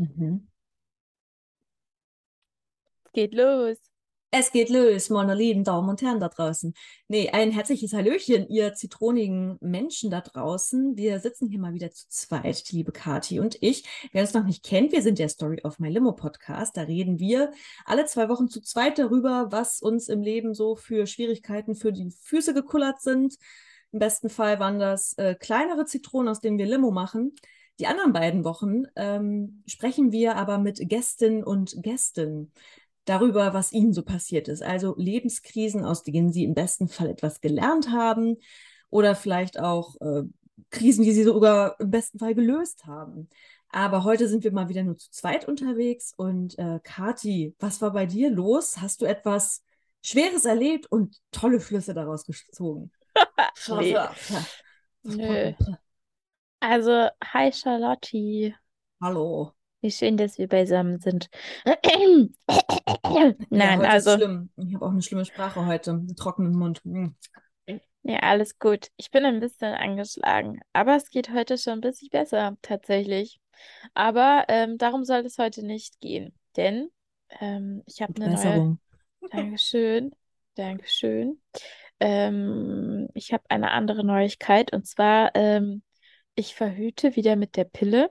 Mhm. Geht los. Es geht los, meine lieben Damen und Herren da draußen. Nee, ein herzliches Hallöchen, ihr zitronigen Menschen da draußen. Wir sitzen hier mal wieder zu zweit, die liebe Kati und ich. Wer uns noch nicht kennt, wir sind der Story of My Limo Podcast. Da reden wir alle zwei Wochen zu zweit darüber, was uns im Leben so für Schwierigkeiten für die Füße gekullert sind. Im besten Fall waren das äh, kleinere Zitronen, aus denen wir Limo machen. Die anderen beiden Wochen ähm, sprechen wir aber mit Gästinnen und Gästen darüber, was ihnen so passiert ist. Also Lebenskrisen, aus denen sie im besten Fall etwas gelernt haben oder vielleicht auch äh, Krisen, die sie sogar im besten Fall gelöst haben. Aber heute sind wir mal wieder nur zu zweit unterwegs. Und äh, Kati, was war bei dir los? Hast du etwas Schweres erlebt und tolle Flüsse daraus gezogen? nee. Nö. Also, hi Charlotte. Hallo. Wie schön, dass wir beisammen sind. Nein, ja, also. schlimm. Ich habe auch eine schlimme Sprache heute, einen trockenen Mund. Hm. Ja, alles gut. Ich bin ein bisschen angeschlagen, aber es geht heute schon ein bisschen besser, tatsächlich. Aber ähm, darum soll es heute nicht gehen, denn ähm, ich habe eine neue. Dankeschön, Dankeschön. Ähm, ich habe eine andere Neuigkeit und zwar, ähm, ich verhüte wieder mit der Pille.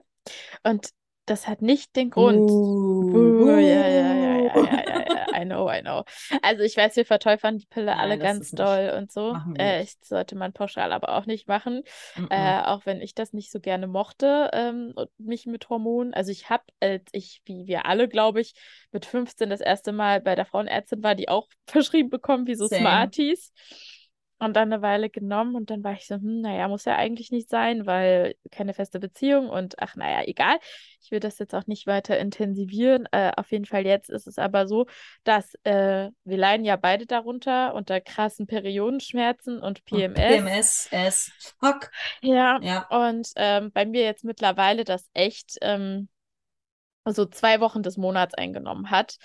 Und das hat nicht den Grund. Uh, uh, ja, ja, ja, ja, ja, ja, ja, I know, I know. Also ich weiß, wir verteufern die Pille alle ganz doll und so. Äh, ich sollte man pauschal aber auch nicht machen. Mm -mm. Äh, auch wenn ich das nicht so gerne mochte, ähm, mich mit Hormonen. Also ich habe, als ich, wie wir alle, glaube ich, mit 15 das erste Mal bei der Frauenärztin war, die auch verschrieben bekommen, wie so Same. Smarties. Und dann eine Weile genommen und dann war ich so, hm, naja, muss ja eigentlich nicht sein, weil keine feste Beziehung und ach, naja, egal. Ich will das jetzt auch nicht weiter intensivieren. Äh, auf jeden Fall jetzt ist es aber so, dass äh, wir leiden ja beide darunter unter krassen Periodenschmerzen und PMS. PMS, S, fuck. Ja, ja. und ähm, bei mir jetzt mittlerweile das echt ähm, so zwei Wochen des Monats eingenommen hat.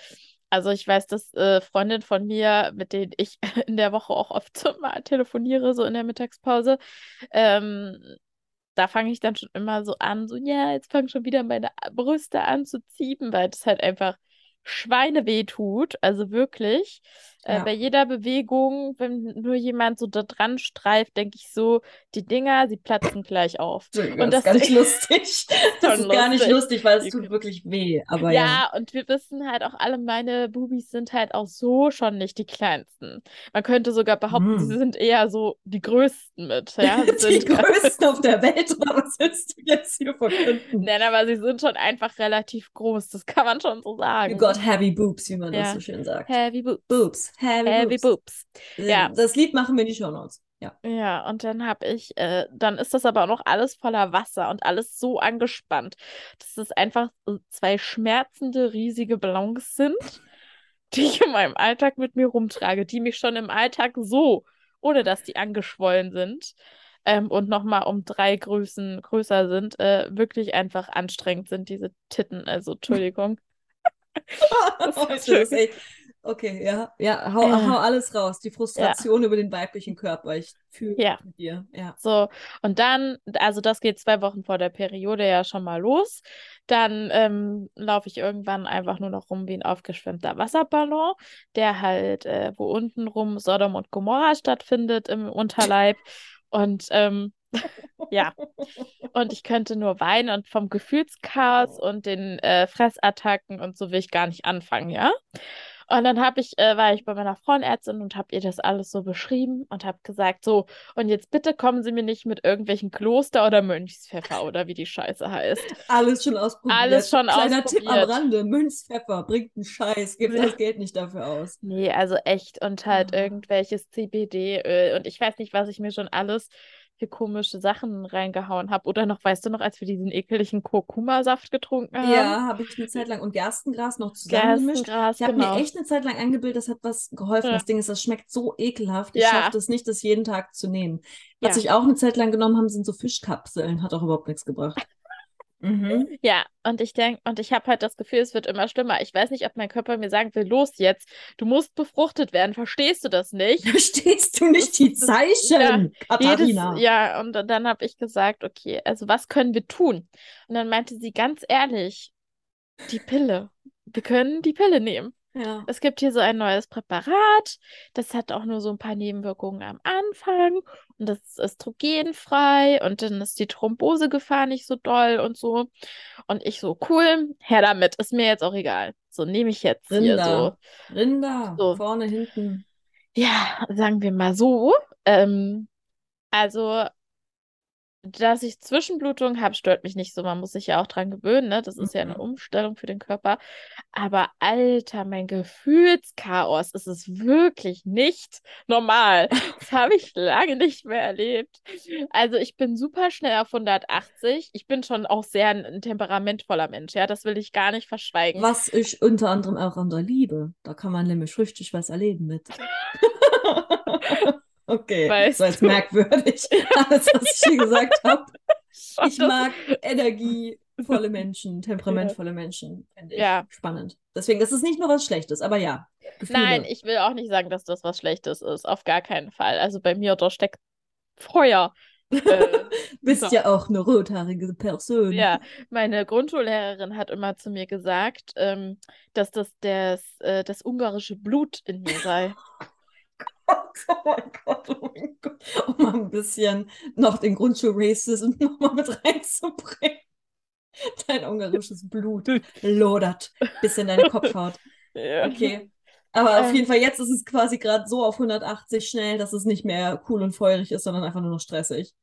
Also ich weiß, dass äh, Freundinnen von mir, mit denen ich in der Woche auch oft mal telefoniere, so in der Mittagspause, ähm, da fange ich dann schon immer so an, so, ja, jetzt fangen schon wieder meine Brüste an zu ziehen, weil das halt einfach Schweineweh tut, also wirklich. Äh, bei jeder Bewegung, wenn nur jemand so da dran streift, denke ich so, die Dinger, sie platzen gleich auf. Und das, ist gar nicht lustig. das ist gar nicht lustig, weil es tut wirklich weh. Aber ja, ja, und wir wissen halt auch alle, meine Bubis sind halt auch so schon nicht die kleinsten. Man könnte sogar behaupten, mm. sie sind eher so die größten mit. Ja? die größten auf der Welt, oder was willst du jetzt hier verkünden? Nein, aber sie sind schon einfach relativ groß, das kann man schon so sagen. You got heavy boobs, wie man ja. das so schön sagt. Heavy boobs. Boobs. Heavy, Heavy Boobs. Boobs. Ja. Das Lied machen wir in die Show Notes. Ja. Ja, und dann habe ich, äh, dann ist das aber auch noch alles voller Wasser und alles so angespannt, dass es einfach zwei schmerzende, riesige Ballons sind, die ich in meinem Alltag mit mir rumtrage, die mich schon im Alltag so, ohne dass die angeschwollen sind ähm, und nochmal um drei Größen größer sind, äh, wirklich einfach anstrengend sind, diese Titten. Also, Entschuldigung. das ist echt Okay, ja. Ja, hau, äh, hau alles raus. Die Frustration ja. über den weiblichen Körper. Ich fühle ja. mit dir. Ja. So, und dann, also das geht zwei Wochen vor der Periode ja schon mal los. Dann ähm, laufe ich irgendwann einfach nur noch rum wie ein aufgeschwemmter Wasserballon, der halt, äh, wo unten rum Sodom und Gomorra stattfindet im Unterleib. Und ähm, ja, und ich könnte nur weinen und vom Gefühlschaos und den äh, Fressattacken und so will ich gar nicht anfangen, ja. Und dann habe ich, äh, war ich bei meiner Frauenärztin und habe ihr das alles so beschrieben und habe gesagt, so, und jetzt bitte kommen Sie mir nicht mit irgendwelchen Kloster- oder Mönchspfeffer oder wie die Scheiße heißt. Alles schon ausprobiert. Alles schon Kleiner ausprobiert. Tipp am Rande, Mönchspfeffer bringt einen Scheiß, gibt das Geld nicht dafür aus. Nee, also echt und halt ja. irgendwelches CBD-Öl und ich weiß nicht, was ich mir schon alles für komische Sachen reingehauen habe. Oder noch, weißt du noch, als wir diesen ekeligen Kurkuma-Saft getrunken haben? Ja, habe ich eine Zeit lang. Und Gerstengras noch zusammengemischt. Gerstengras, ich habe genau. mir echt eine Zeit lang eingebildet, das hat was geholfen. Ja. Das Ding ist, das schmeckt so ekelhaft. Ich ja. schaffe das nicht, das jeden Tag zu nehmen. Was ja. ich auch eine Zeit lang genommen habe, sind so Fischkapseln. Hat auch überhaupt nichts gebracht. Mhm. Ja, und ich denke, und ich habe halt das Gefühl, es wird immer schlimmer. Ich weiß nicht, ob mein Körper mir sagen will, los jetzt, du musst befruchtet werden. Verstehst du das nicht? Verstehst du nicht die Zeichen, ja, Katharina? Jedes, ja, und dann habe ich gesagt, okay, also was können wir tun? Und dann meinte sie ganz ehrlich, die Pille. Wir können die Pille nehmen. Ja. Es gibt hier so ein neues Präparat, das hat auch nur so ein paar Nebenwirkungen am Anfang und das ist östrogenfrei und dann ist die Thrombosegefahr nicht so doll und so. Und ich so, cool, her damit, ist mir jetzt auch egal. So nehme ich jetzt hier so. Rinder. Rinder. So. Vorne, hinten. Ja, sagen wir mal so. Ähm, also, dass ich Zwischenblutung habe, stört mich nicht so. Man muss sich ja auch dran gewöhnen, ne? Das ist ja eine Mhm. Umstellung für den Körper. Aber Alter, mein Gefühlschaos, es ist wirklich nicht normal. Das habe ich lange nicht mehr erlebt. Also ich bin super schnell auf 180. Ich bin schon auch sehr ein, ein temperamentvoller Mensch, ja. Das will ich gar nicht verschweigen. Was ich unter anderem auch an der Liebe. Da kann man nämlich richtig was erleben mit. Okay, Weißt so jetzt du. merkwürdig, alles, was ich hier gesagt habe. Ich mag energievolle Menschen, temperamentvolle Menschen, finde ich Ja. spannend. Deswegen, das ist nicht nur was Schlechtes, aber ja, Gefühle. Nein, ich will auch nicht sagen, dass das was Schlechtes ist. Auf gar keinen Fall. Also bei mir, da steckt Feuer. Äh, bist so. ja auch eine rothaarige Person. Ja, meine Grundschullehrerin hat immer zu mir gesagt, ähm, dass das das, äh, das ungarische Blut in mir sei. Oh mein Gott, oh mein Gott. Um mal ein bisschen noch den Grundschul-Racism nochmal mit reinzubringen. Dein ungarisches Blut lodert bis in deine Kopfhaut. Ja. Okay. Aber auf Ähm. jeden Fall, jetzt ist es quasi gerade so auf 180 schnell, dass es nicht mehr cool und feurig ist, sondern einfach nur noch stressig.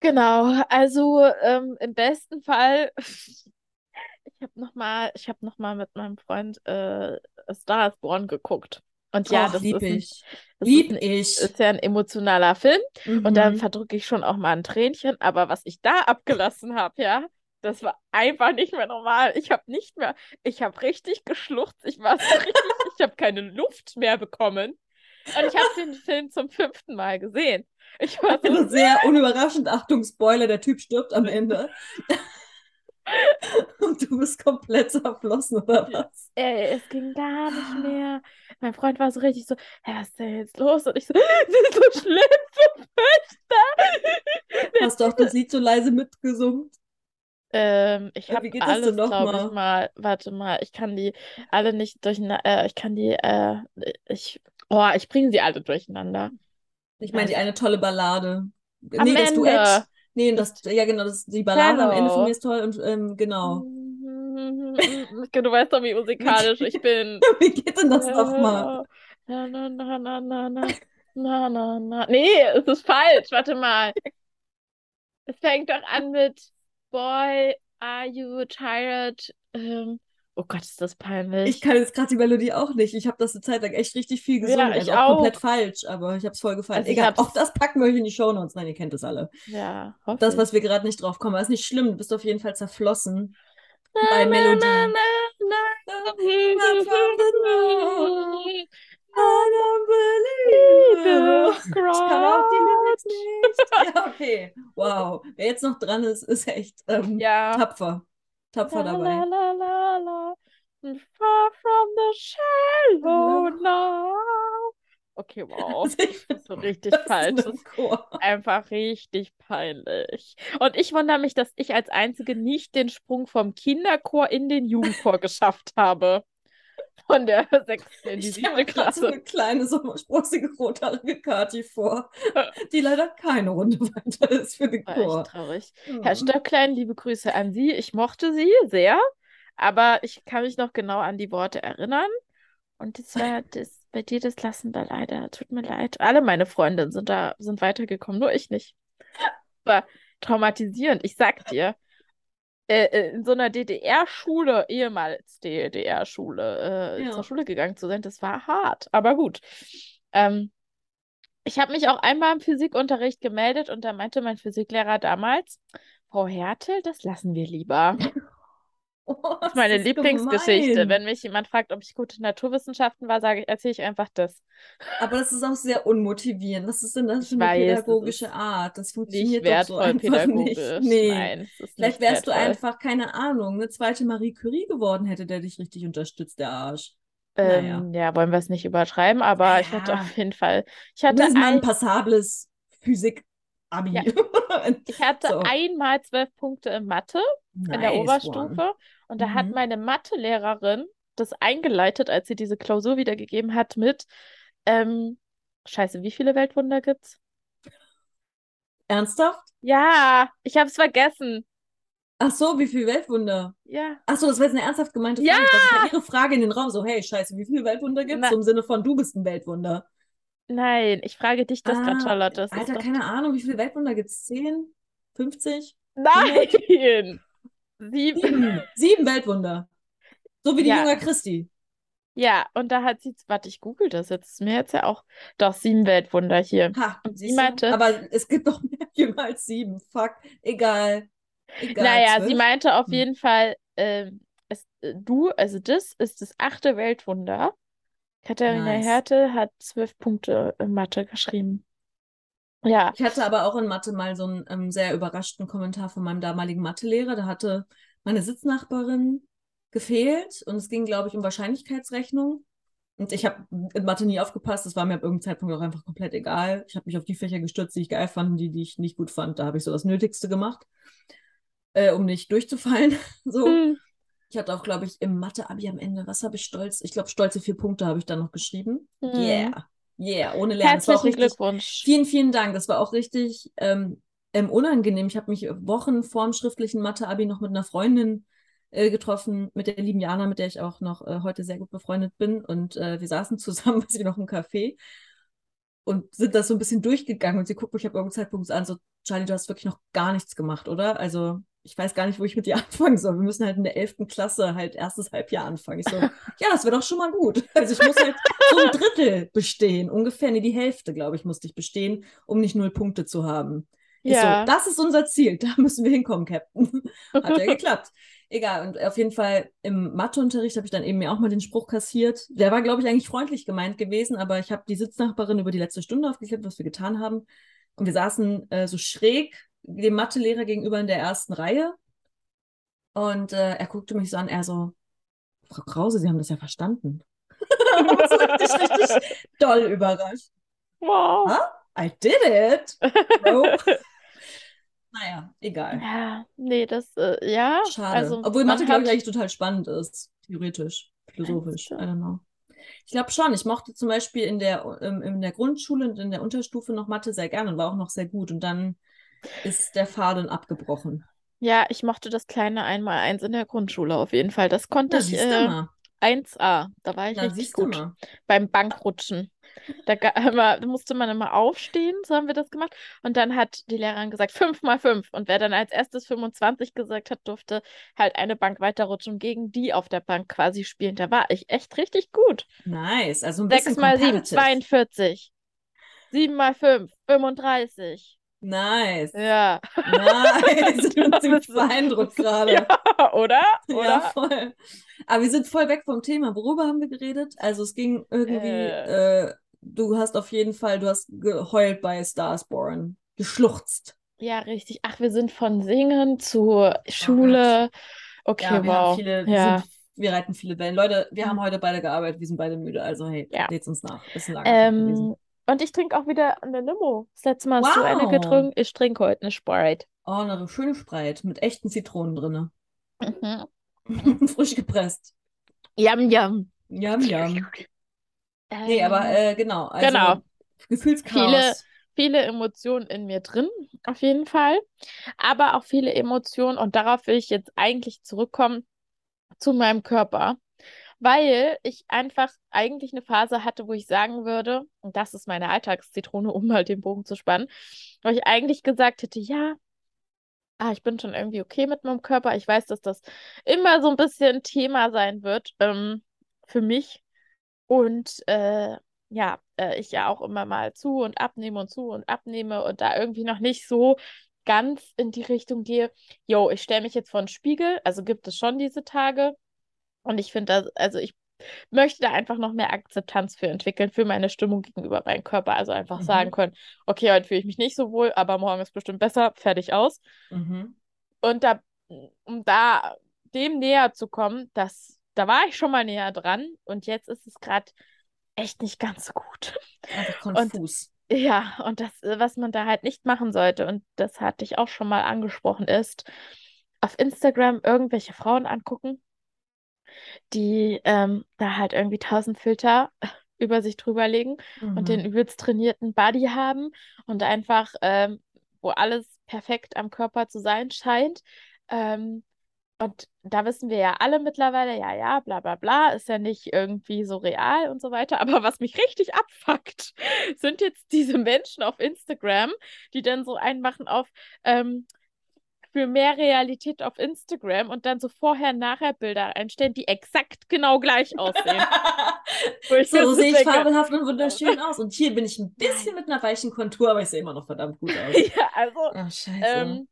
Genau, also ähm, im besten Fall, ich habe noch mal, ich habe noch mal mit meinem Freund äh, Star is Born geguckt. Und ja, Och, das lieb ist ein, ich. das Lieb ist ich. ist ja ein emotionaler Film. Und dann Mhm. verdrücke ich schon auch mal ein Tränchen. Aber was ich da abgelassen habe, ja, das war einfach nicht mehr normal. Ich habe nicht mehr, ich habe richtig geschluchzt. Ich war so richtig, ich habe keine Luft mehr bekommen. Und ich habe den Film zum fünften Mal gesehen. Ich war so, Also sehr unüberraschend, Achtung, Spoiler, der Typ stirbt am Ende. Und du bist komplett zerflossen, oder was? ey, es ging gar nicht mehr. Mein Freund war so richtig so, "Hä, was ist denn jetzt los? Und ich so, das ist so schlimm, so furchtbar. Hast du auch das Lied so leise mitgesungen? Ähm, ich Äh, habe wie geht das denn alles, glaube ich, mal? mal. Warte mal, ich kann die alle nicht durcheinander. Äh, ich kann die, äh, ich, oh, ich bringe sie alle durcheinander. Ich meine, die eine tolle Ballade. Am Nee, das Ende. Duett. Nee, das, ja genau, das, die Ballade am Ende von mir ist toll und ähm, genau. Du weißt doch, wie musikalisch ich bin. Wie geht denn das nochmal? Na, na, na, na, na, na, na, na, na. Nee, es ist falsch. Warte mal. Es fängt doch an mit Boy, are you tired? Ähm, oh Gott, ist das peinlich. Ich kann jetzt gerade die Melodie auch nicht. Ich habe das eine Zeit lang echt richtig viel gesungen. ich also auch komplett auch. falsch, aber ich habe es voll gefallen. Also Egal, auch das packen wir euch in die Shownotes. Nein, ihr kennt es alle. Ja, Das, was wir gerade nicht drauf kommen, aber ist nicht schlimm. Du bist auf jeden Fall zerflossen Na, bei Melodie. na, na. Ich kann auch die Lyrics nicht. Ja, okay. Wow. Wer jetzt noch dran ist, ist echt ähm, Ja. tapfer. Tapfer La, dabei. la, la, la, la. Far from the shallow now. Okay, wow. So richtig falsch. Einfach richtig peinlich. Und ich wundere mich, dass ich als Einzige nicht den Sprung vom Kinderchor in den Jugendchor geschafft habe. Von der sechsten in die Ich stelle siebte mir gerade so Klasse. eine kleine, so sprossige, rothaarige Kati vor, die leider keine Runde weiter ist für den War echt Chor. traurig. Mhm. Herr Stöcklein, liebe Grüße an Sie. Ich mochte Sie sehr, aber ich kann mich noch genau an die Worte erinnern. Und das war das, bei dir, das lassen wir leider. Tut mir leid. Alle meine Freundinnen sind da, sind weitergekommen, nur ich nicht. War traumatisierend. Ich sag dir, äh, äh, in so einer DDR-Schule, ehemals DDR-Schule, äh, Ja. zur Schule gegangen zu sein, das war hart. Aber gut. Ähm, ich habe mich auch einmal im Physikunterricht gemeldet und da meinte mein Physiklehrer damals, Frau Hertel, das lassen wir lieber. Oh, Das ist meine das Lieblingsgeschichte. gemein. Wenn mich jemand fragt, ob ich gute in Naturwissenschaften war, sage ich, erzähle ich einfach das. Aber das ist auch sehr unmotivierend. Was ist denn das für eine weiß, pädagogische ist Art? Das Nicht funktioniert doch so einfach nicht. Nee. Nein, ist Vielleicht nicht wärst du einfach, keine Ahnung, eine zweite Marie Curie geworden, hätte der dich richtig unterstützt, der Arsch. Naja. Ähm, ja, wollen wir es nicht übertreiben, aber ich hatte Ja. auf jeden Fall, ich hatte ein ein, passables Physik Abi. Ja. Ich hatte So. einmal zwölf Punkte in Mathe in der Nice Oberstufe one. und da hat Mhm. meine Mathelehrerin das eingeleitet, als sie diese Klausur wiedergegeben hat mit, ähm, Scheiße, wie viele Weltwunder gibt's? Ernsthaft? Ja, ich hab's vergessen. Ach so, wie viele Weltwunder? Ja. Ach so, das war jetzt eine ernsthaft gemeinte Ja! Frage. Das war Ihre Frage in den Raum. So, hey, scheiße, wie viele Weltwunder gibt's? Na- So im Sinne von, du bist ein Weltwunder. Nein, ich frage dich das gerade, Ah, Charlotte. Das ist Alter, doch... keine Ahnung, wie viele Weltwunder gibt's? 10? 50? Nein! Sieben. Sieben. Sieben Weltwunder. So wie die Ja. Jünger Christi. Ja, und da hat sie, warte, ich google das jetzt. Ist mir jetzt ja auch, doch, sieben Weltwunder hier. Ha, Und sie meinte- Aber es gibt doch mehr Jünger als sieben. Fuck. Egal. Egal. Naja, sie zwölf? meinte auf Hm. jeden Fall, ähm, es, äh, du, also das ist das achte Weltwunder. Katharina Nice. Hertel hat zwölf Punkte in Mathe geschrieben. Ja, Ich hatte aber auch in Mathe mal so einen ähm, sehr überraschten Kommentar von meinem damaligen Mathelehrer. Da hatte meine Sitznachbarin gefehlt und es ging, glaube ich, um Wahrscheinlichkeitsrechnung. Und ich habe in Mathe nie aufgepasst. Das war mir ab irgendeinem Zeitpunkt auch einfach komplett egal. Ich habe mich auf die Fächer gestürzt, die ich geil fand, die, die ich nicht gut fand. Da habe ich so das Nötigste gemacht, äh, um nicht durchzufallen. So. Hm. Ich hatte auch, glaube ich, im Mathe-Abi am Ende, was habe ich stolz? Ich glaube, stolze vier Punkte habe ich dann noch geschrieben. Hm. Yeah. Yeah, ohne Lernen. Herzlichen richtig, Glückwunsch. Vielen, vielen Dank. Das war auch richtig ähm, ähm, unangenehm. Ich habe mich Wochen vorm schriftlichen Mathe-Abi noch mit einer Freundin äh, getroffen, mit der lieben Jana, mit der ich auch noch äh, heute sehr gut befreundet bin. Und äh, wir saßen zusammen, weiß ich noch, im Café und sind das so ein bisschen durchgegangen. Und sie guckt mich ab irgendeinem Zeitpunkt an, so, Charlie, du hast wirklich noch gar nichts gemacht, oder? Also, ich weiß gar nicht, wo ich mit dir anfangen soll. Wir müssen halt in der 11. Klasse halt erstes Halbjahr anfangen. Ich so, ja, das wäre doch schon mal gut. Also, ich muss halt so ein Drittel bestehen. Ungefähr, nee, die Hälfte, glaube ich, musste ich bestehen, um nicht null Punkte zu haben. Ich so, Ja. das ist unser Ziel, da müssen wir hinkommen, Captain. Hat ja geklappt. Egal, und auf jeden Fall im Matheunterricht habe ich dann eben mir auch mal den Spruch kassiert. Der war, glaube ich, eigentlich freundlich gemeint gewesen, aber ich habe die Sitznachbarin über die letzte Stunde aufgeklärt, was wir getan haben. Und wir saßen äh, so schräg dem Mathelehrer gegenüber in der ersten Reihe. Und äh, er guckte mich so an, er so, Frau Krause, Sie haben das ja verstanden. So richtig, richtig doll überrascht. Wow. Huh? I did it. Bro. naja, egal. Ja, nee, das, äh, ja, Schade. also Obwohl Mathe, glaube ich, eigentlich total spannend ist. Theoretisch, philosophisch. I don't know. Ich glaube schon. Ich mochte zum Beispiel in der, in der Grundschule und in der Unterstufe noch Mathe sehr gerne und war auch noch sehr gut. Und dann ist der Faden abgebrochen. Ja, ich mochte das kleine Einmaleins in der Grundschule auf jeden Fall. Das konnte Na, ich äh, mal. 1a. Da war ich Na, richtig gut. mal. Beim Bankrutschen. Da, immer, da musste man immer aufstehen, so haben wir das gemacht. Und dann hat die Lehrerin gesagt, 5 mal 5. Und wer dann als erstes 25 gesagt hat, durfte halt eine Bank weiterrutschen und gegen die auf der Bank quasi spielen. Da war ich echt richtig gut. Nice. Also ein 6 bisschen mal 7, competitive. 42. 7 mal 5, 35. Nice. Ja. Nice. Ich bin ziemlich beeindruckt gerade. Ja, oder? Ja, Oder? voll. Aber wir sind voll weg vom Thema. Worüber haben wir geredet? Also es ging irgendwie, Äh. äh, du hast auf jeden Fall, du hast geheult bei Starsborn. Geschluchzt. Ja, richtig. Ach, wir sind von Singen zu Schule. Okay, Ja, wir wow. viele, wir, Ja. sind, wir reiten viele Wellen. Leute, wir haben heute beide gearbeitet, wir sind beide müde. Also hey, Ja. uns nach. Ist ein langer. Ähm, und ich trinke auch wieder eine Limo. Das letzte Mal hast du eine Wow. getrunken. Ich trinke heute eine Sprite. Oh, eine schöne Sprite mit echten Zitronen drin. Mhm. Frisch gepresst. Yum, yum. Yum, yum. Nee, aber Ähm, äh, genau. Also genau. Gefühlschaos. Viele- viele Emotionen in mir drin, auf jeden Fall. Aber auch viele Emotionen, und darauf will ich jetzt eigentlich zurückkommen, zu meinem Körper. Weil ich einfach eigentlich eine Phase hatte, wo ich sagen würde, und das ist meine Alltagszitrone, um mal den Bogen zu spannen, wo ich eigentlich gesagt hätte, ja, ah, ich bin schon irgendwie okay mit meinem Körper. Ich weiß, dass das immer so ein bisschen Thema sein wird, ähm, für mich. Und äh, ja, äh, ich ja auch immer mal zu und abnehme und zu und abnehme und da irgendwie noch nicht so ganz in die Richtung gehe, yo, ich stelle mich jetzt vor den Spiegel, also gibt es schon diese Tage. Und ich finde das, also ich möchte da einfach noch mehr Akzeptanz für entwickeln, für meine Stimmung gegenüber meinem Körper. Also einfach Mhm. sagen können, okay, heute fühle ich mich nicht so wohl, aber morgen ist bestimmt besser, fertig aus. Mhm. Und da, um da dem näher zu kommen, das, da war ich schon mal näher dran und jetzt ist es gerade echt nicht ganz so gut. Einfach konfus. Ja, und das, was man da halt nicht machen sollte, und das hatte ich auch schon mal angesprochen, ist auf Instagram irgendwelche Frauen angucken, die ähm, da halt irgendwie tausend Filter über sich drüber legen und den Mhm. übelst trainierten Body haben und einfach, ähm, wo alles perfekt am Körper zu sein scheint. Ähm, und da wissen wir ja alle mittlerweile, ja, ja, bla bla bla, ist ja nicht irgendwie so real und so weiter. Aber was mich richtig abfuckt, sind jetzt diese Menschen auf Instagram, die dann so einmachen auf ähm, für mehr Realität auf Instagram und dann so Vorher-Nachher-Bilder einstellen, die exakt genau gleich aussehen. So, sehe ich fabelhaft und wunderschön aus. Und hier bin ich ein bisschen mit einer weichen Kontur, aber ich sehe immer noch verdammt gut aus. Ja, also scheiße. ähm,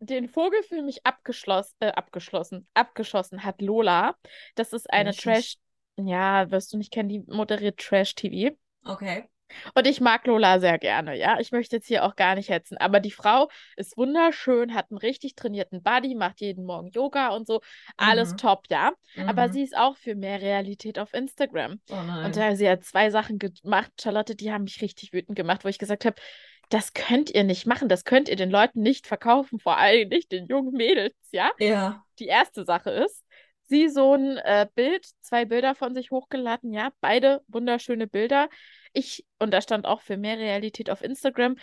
den Vogel für mich abgeschlossen, äh, abgeschlossen, abgeschossen hat Lola. Das ist eine. Trash, ja, wirst du nicht kennen, die moderiert Trash-TV. Okay. Und ich mag Lola sehr gerne, ja. Ich möchte jetzt hier auch gar nicht hetzen, aber die Frau ist wunderschön, hat einen richtig trainierten Body, macht jeden Morgen Yoga und so. Alles Mhm. top, ja. Aber Mhm. sie ist auch für mehr Realität auf Instagram. Oh Und da sie hat zwei Sachen gemacht, Charlotte, die haben mich richtig wütend gemacht, wo ich gesagt habe, das könnt ihr nicht machen, das könnt ihr den Leuten nicht verkaufen, vor allem nicht den jungen Mädels, ja. Ja. Die erste Sache ist, sie so ein äh, Bild, zwei Bilder von sich hochgeladen, ja, beide wunderschöne Bilder. Ich, und da stand auch für mehr Realität auf Instagram,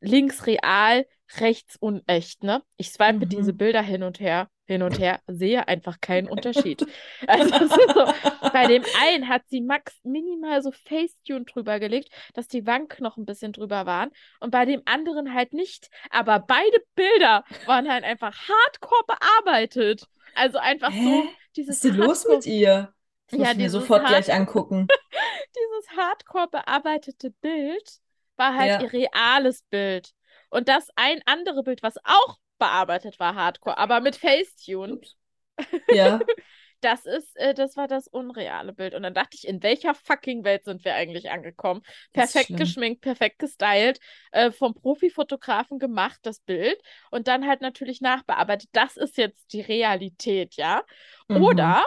links real, rechts unecht, ne? Ich swipe diese Mhm. Bilder hin und her, hin und her, sehe einfach keinen Unterschied. Also so, bei dem einen hat sie max minimal so Facetune drüber gelegt, dass die Wangenknochen ein bisschen drüber waren und bei dem anderen halt nicht. Aber beide Bilder waren halt einfach hardcore bearbeitet. Also einfach so Hä? Was dieses ist denn los mit ihr? Das ja, mir dieses sofort gleich angucken. dieses hardcore bearbeitete Bild war halt Ja. ihr reales Bild. Und das ein andere Bild, was auch bearbeitet war, hardcore, aber mit Facetune. Ups. Ja. Das ist, äh, das war das unreale Bild. Und dann dachte ich, in welcher fucking Welt sind wir eigentlich angekommen? Perfekt geschminkt, perfekt gestylt, äh, vom Profifotografen gemacht, das Bild. Und dann halt natürlich nachbearbeitet. Das ist jetzt die Realität, ja? Mhm. Oder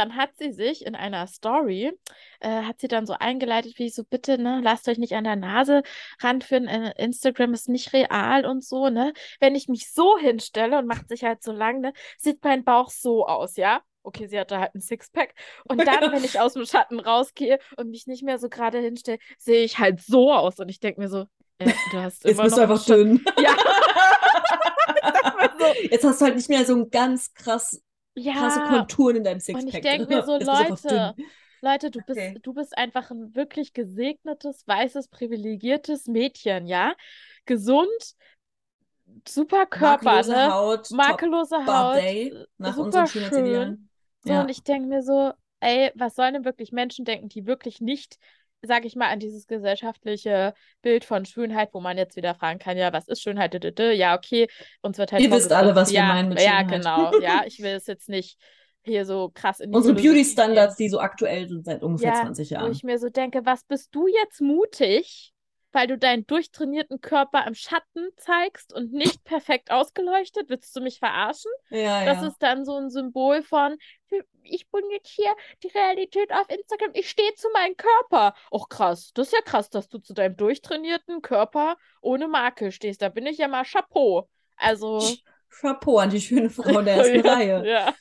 dann hat sie sich in einer Story, äh, hat sie dann so eingeleitet, wie so, bitte, ne, lasst euch nicht an der Nase ranführen, äh, Instagram ist nicht real und so, ne? Wenn ich mich so hinstelle und macht sich halt so lang, ne, sieht mein Bauch so aus, ja? Okay, sie hatte halt ein Sixpack. Und dann, wenn ich aus dem Schatten rausgehe und mich nicht mehr so gerade hinstelle, sehe ich halt so aus. Und ich denke mir so, äh, du hast Jetzt immer bist noch du einen einfach dünn. Ja, so, Jetzt hast du halt nicht mehr so ein ganz krass, krasse ja. Konturen in deinem Und ich Sixpack denke mir so, bist Leute. Leute, du bist, Okay. du bist einfach ein wirklich gesegnetes, weißes, privilegiertes Mädchen, ja? Gesund, super Körper, Makellose ne? Haut, Makellose Haut, Day äh, nach super schön. So, und Ja. ich denke mir so, ey, was sollen denn wirklich Menschen denken, die wirklich nicht, sage ich mal, an dieses gesellschaftliche Bild von Schönheit, wo man jetzt wieder fragen kann, ja, was ist Schönheit? Ja, okay, uns wird halt Ihr wisst alle, was wir ja, meinen mit ja, Schönheit. genau, ja, ich will es jetzt nicht hier so krass in die Unsere. Beauty-Standards, die so aktuell sind seit ungefähr Ja, 20 wo Jahren. ich mir so denke, was bist du jetzt mutig, weil du deinen durchtrainierten Körper im Schatten zeigst und nicht perfekt ausgeleuchtet? Willst du mich verarschen? Ja, Das ja. ist dann so ein Symbol von, ich bin jetzt hier die Realität auf Instagram, ich stehe zu meinem Körper. Och krass, das ist ja krass, dass du zu deinem durchtrainierten Körper ohne Makel stehst. Da bin ich ja mal Chapeau. Also, Chapeau an die schöne Frau der ersten ja, Reihe. ja.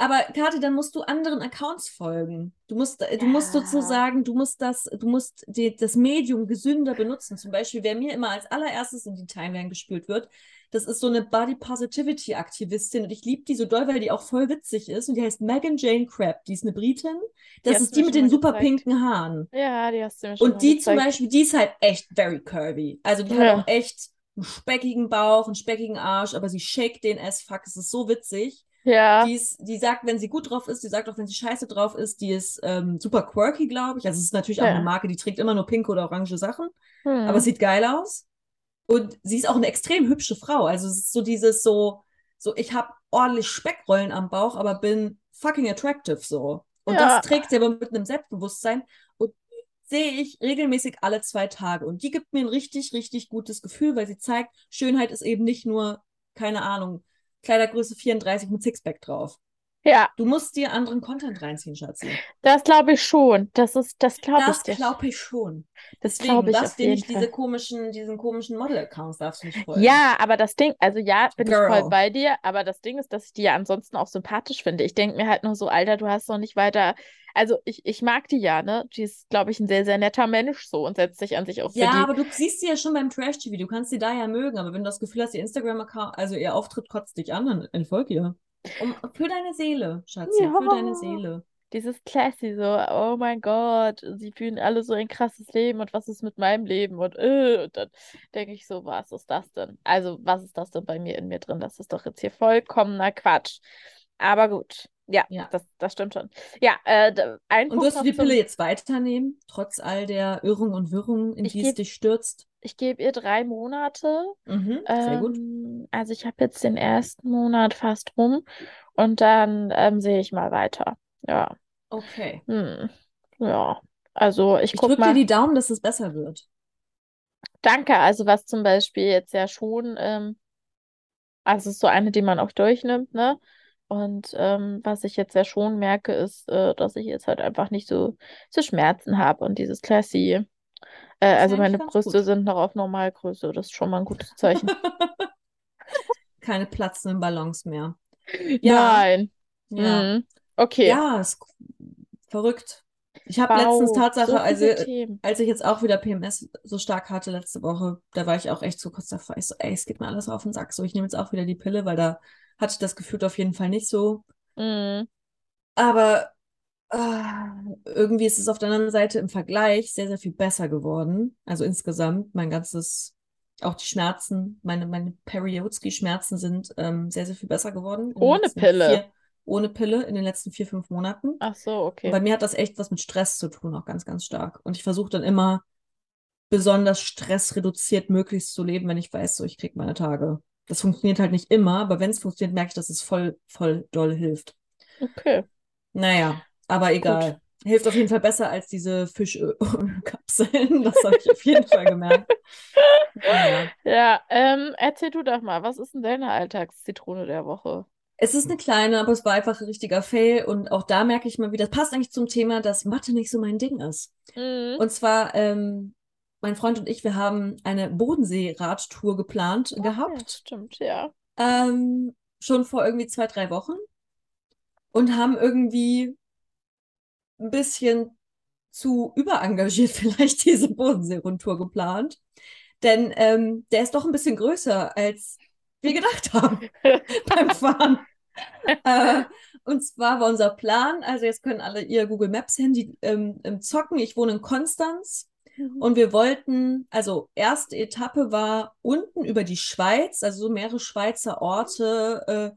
Aber Kathi, dann musst du anderen Accounts folgen. Du musst, du musst Ja. sozusagen, du musst das, du musst die, das Medium gesünder benutzen. Zum Beispiel, wer mir immer als allererstes in die Timeline gespült wird, das ist so eine Body Positivity Aktivistin und ich liebe die so doll, weil die auch voll witzig ist und die heißt Megan Jane Crabb. Die ist eine Britin. Die Das hast ist die mit den super gezeigt. pinken Haaren. Ja, die hast du mir schon Und die zum gezeigt. Beispiel, die ist halt echt very curvy. Also die hat Ja. auch echt einen speckigen Bauch, einen speckigen Arsch, aber sie shakt den as fuck. Es ist so witzig. Ja. Die, ist, die sagt, wenn sie gut drauf ist, die sagt auch, wenn sie scheiße drauf ist, die ist ähm, super quirky, glaube ich. Also es ist natürlich auch Ja. eine Marke, die trägt immer nur pinke oder orange Sachen, aber Hm. sieht geil aus. Und sie ist auch eine extrem hübsche Frau. Also es ist so dieses so, so ich habe ordentlich Speckrollen am Bauch, aber bin fucking attractive so. Und Ja. das trägt sie aber mit einem Selbstbewusstsein. Und die sehe ich regelmäßig alle zwei Tage. Und die gibt mir ein richtig, richtig gutes Gefühl, weil sie zeigt, Schönheit ist eben nicht nur, keine Ahnung, Kleidergröße 34 mit Sixpack drauf. Ja, Du musst dir anderen Content reinziehen, Schatzi. das glaube ich schon. Das ist, das glaube ich Das glaube ich schon. Das Deswegen glaube ich darfst jeden nicht diese komischen, diesen komischen Model-Accounts darfst du nicht folgen. Ja, aber das Ding, also ja, bin ich voll Girl. bei dir, aber das Ding ist, dass ich die ja ansonsten auch sympathisch finde. Ich denke mir halt nur so, Alter, du hast noch nicht weiter. Also ich, ich mag die ja, ne? Die ist, glaube ich, ein sehr, sehr netter Mensch so und setzt sich an sich auch für Ja, aber du siehst sie ja schon beim Trash-TV. Du kannst sie da ja mögen, aber wenn du das Gefühl hast, ihr Instagram-Account, also ihr Auftritt kotzt dich an, dann entfolg ihr. Um, für deine Seele, Schatzi, für deine Ja. Seele. Dieses Classy, so, oh mein Gott, sie führen alle so ein krasses Leben und was ist mit meinem Leben? Und, äh, und dann denke ich so, was ist das denn? Also, was ist das denn bei mir in mir drin? Das ist doch jetzt hier vollkommener Quatsch. Aber gut, ja, Ja. das, das stimmt schon. Ja, äh, ein Und wirst du die Pille jetzt weiternehmen, trotz all der Irrung und Wirrung, in ich die es gebe dich stürzt? ich geb ihr drei Monate. Mhm, sehr gut. Ähm, also ich habe jetzt den ersten Monat fast rum und dann ähm, sehe ich mal weiter. Ja, Okay. hm. Ja, also ich Ich guck drücke dir mal. die Daumen, dass es besser wird. Danke, also was zum Beispiel jetzt ja schon, ähm, also es ist so eine, die man auch durchnimmt, ne? Und ähm, was ich jetzt ja schon merke, ist, äh, dass ich jetzt halt einfach nicht so, so Schmerzen habe und dieses Classy. Äh, also meine Brüste gut. sind noch auf Normalgröße, das ist schon mal ein gutes Zeichen. Keine platzenden Ballons mehr. Ja, Nein. ja. Hm. Okay. Ja, ist verrückt. Ich habe letztens Wow, so Tatsache, also viele Themen. als ich jetzt auch wieder PMS so stark hatte letzte Woche, da war ich auch echt so kurz davor. Ich so, ey, es geht mir alles auf den Sack. So, ich nehme jetzt auch wieder die Pille, weil da hatte ich das Gefühl auf jeden Fall nicht so. Hm. Aber ah, irgendwie ist es auf der anderen Seite im Vergleich sehr, sehr viel besser geworden. Also insgesamt, mein ganzes, auch die Schmerzen, meine, meine Periodski-Schmerzen sind ähm, sehr, sehr viel besser geworden Ohne Pille. vier, ohne Pille in den letzten vier, fünf Monaten. Ach so, Und okay. bei mir hat das echt was mit Stress zu tun, auch ganz, ganz stark. Und ich versuche dann immer besonders stressreduziert möglichst zu leben, wenn ich weiß, so ich kriege meine Tage. Das funktioniert halt nicht immer, aber wenn es funktioniert, merke ich, dass es voll, voll doll hilft. Okay, Naja, aber gut. egal. Hilft auf jeden Fall besser als diese Fischkapseln. Das habe ich auf jeden Fall gemerkt. Naja. Ja, ähm, erzähl du doch mal, was ist denn deine Alltagszitrone der Woche? Es ist eine kleine, aber es war einfach ein richtiger Fail. Und auch da merke ich mal wieder, das passt eigentlich zum Thema, dass Mathe nicht so mein Ding ist. Mhm. Und zwar, ähm, mein Freund und ich, wir haben eine Bodensee-Radtour geplant ja, gehabt. stimmt, ja. Ähm, schon vor irgendwie zwei, drei Wochen. Und haben irgendwie ein bisschen zu überengagiert vielleicht diese Bodensee-Rundtour geplant. Denn ähm, der ist doch ein bisschen größer, als wir gedacht haben beim Fahren. Äh, und zwar war unser Plan, also jetzt können alle ihr Google Maps Handy ähm, ähm, zocken. Ich wohne in Konstanz. Und wir wollten, also erste Etappe war unten über die Schweiz, also so mehrere Schweizer Orte, äh,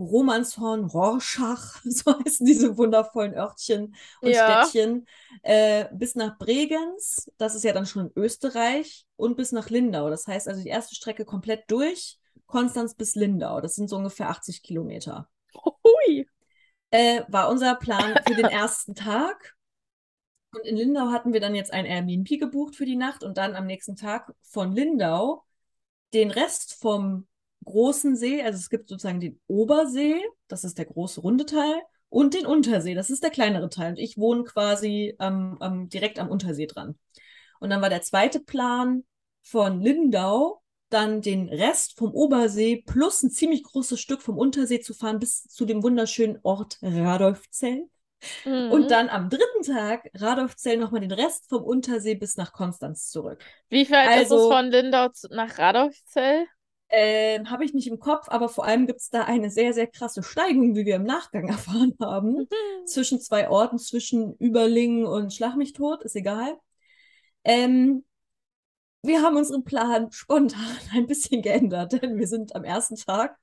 Romanshorn, Rorschach, so heißen diese wundervollen Örtchen und Ja, Städtchen, äh, bis nach Bregenz, das ist ja dann schon in Österreich, und bis nach Lindau. Das heißt also die erste Strecke komplett durch, Konstanz bis Lindau. Das sind so ungefähr 80 Kilometer. hui. Äh, war unser Plan für den ersten Tag. Und in Lindau hatten wir dann jetzt ein Airbnb gebucht für die Nacht und dann am nächsten Tag von Lindau den Rest vom großen See, also es gibt sozusagen den Obersee, das ist der große runde Teil, und den Untersee, das ist der kleinere Teil. Und ich wohne quasi ähm, ähm, direkt am Untersee dran. Und dann war der zweite Plan von Lindau, dann den Rest vom Obersee plus ein ziemlich großes Stück vom Untersee zu fahren bis zu dem wunderschönen Ort Radolfzell. Und Mhm. dann am dritten Tag Radolfzell nochmal den Rest vom Untersee bis nach Konstanz zurück. Wie weit ist es Also, von Lindau nach Radolfzell? ähm, habe ich nicht im Kopf, aber vor allem gibt es da eine sehr, sehr krasse Steigung, wie wir im Nachgang erfahren haben, Mhm. zwischen zwei Orten, zwischen Überlingen und Schlag mich tot, ist egal. Ähm, wir haben unseren Plan spontan ein bisschen geändert, denn wir sind am ersten Tag,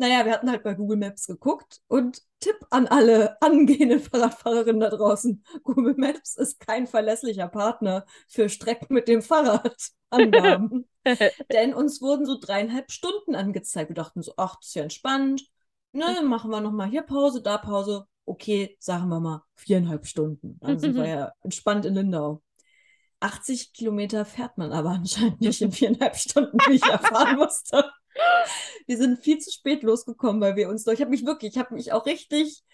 naja, wir hatten halt bei Google Maps geguckt und Tipp an alle angehenden Fahrradfahrerinnen da draußen. Google Maps ist kein verlässlicher Partner für Strecken mit dem Fahrradangaben. Denn uns wurden so dreieinhalb Stunden angezeigt. Wir dachten so, ach, das ist ja entspannt. Ne, dann machen wir nochmal hier Pause, da Pause. Okay, sagen wir mal viereinhalb Stunden. Dann sind wir ja entspannt in Lindau. 80 Kilometer fährt man aber anscheinend nicht in viereinhalb Stunden, wie ich erfahren musste. Wir sind viel zu spät losgekommen, weil wir uns doch, ich habe mich wirklich, ich habe mich auch richtig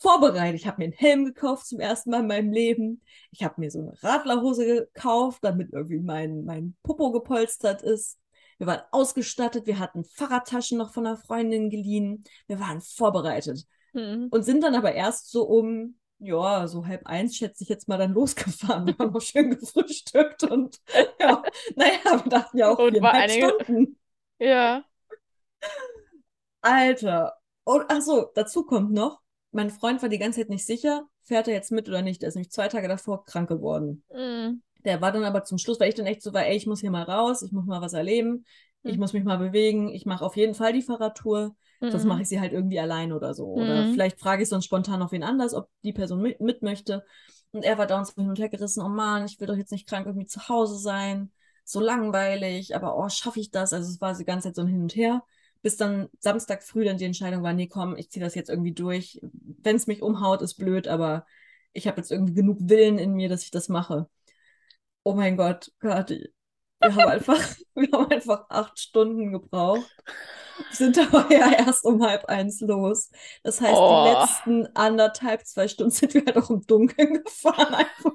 vorbereitet. Ich habe mir einen Helm gekauft zum ersten Mal in meinem Leben. Ich habe mir so eine Radlerhose gekauft, damit irgendwie mein, mein Popo gepolstert ist. Wir waren ausgestattet, wir hatten Fahrradtaschen noch von einer Freundin geliehen. Wir waren vorbereitet. Mhm. Und sind dann aber erst so um, ja, so halb eins, schätze ich jetzt mal, dann losgefahren. Wir haben noch schön gefrühstückt und ja, naja, wir dachten ja auch Und viereinhalb Stunden. Ja. Alter. Und ach so, dazu kommt noch, mein Freund war die ganze Zeit nicht sicher, fährt er jetzt mit oder nicht. Der ist nämlich zwei Tage davor krank geworden. Mhm. Der war dann aber zum Schluss, weil ich dann echt so war, ey, ich muss hier mal raus, ich muss mal was erleben, ich Hm. muss mich mal bewegen, ich mache auf jeden Fall die Fahrradtour, sonst Mhm. mache ich sie halt irgendwie allein oder so. Oder Mhm. vielleicht frage ich sonst spontan noch wen anders, ob die Person mit, mit möchte. Und er war da uns hin und her gerissen, oh Mann, ich will doch jetzt nicht krank irgendwie zu Hause sein, so langweilig, aber oh, schaffe ich das? Also es war die ganze Zeit so ein Hin und Her. Bis dann Samstag früh dann die Entscheidung war, nee, komm, ich ziehe das jetzt irgendwie durch. Wenn es mich umhaut, ist blöd, aber ich habe jetzt irgendwie genug Willen in mir, dass ich das mache. Oh mein Gott, Kathi. Wir haben einfach, wir haben einfach acht Stunden gebraucht. Sind aber ja erst um halb eins los. Das heißt, Oh. die letzten anderthalb, zwei Stunden sind wir halt auch im Dunkeln gefahren einfach.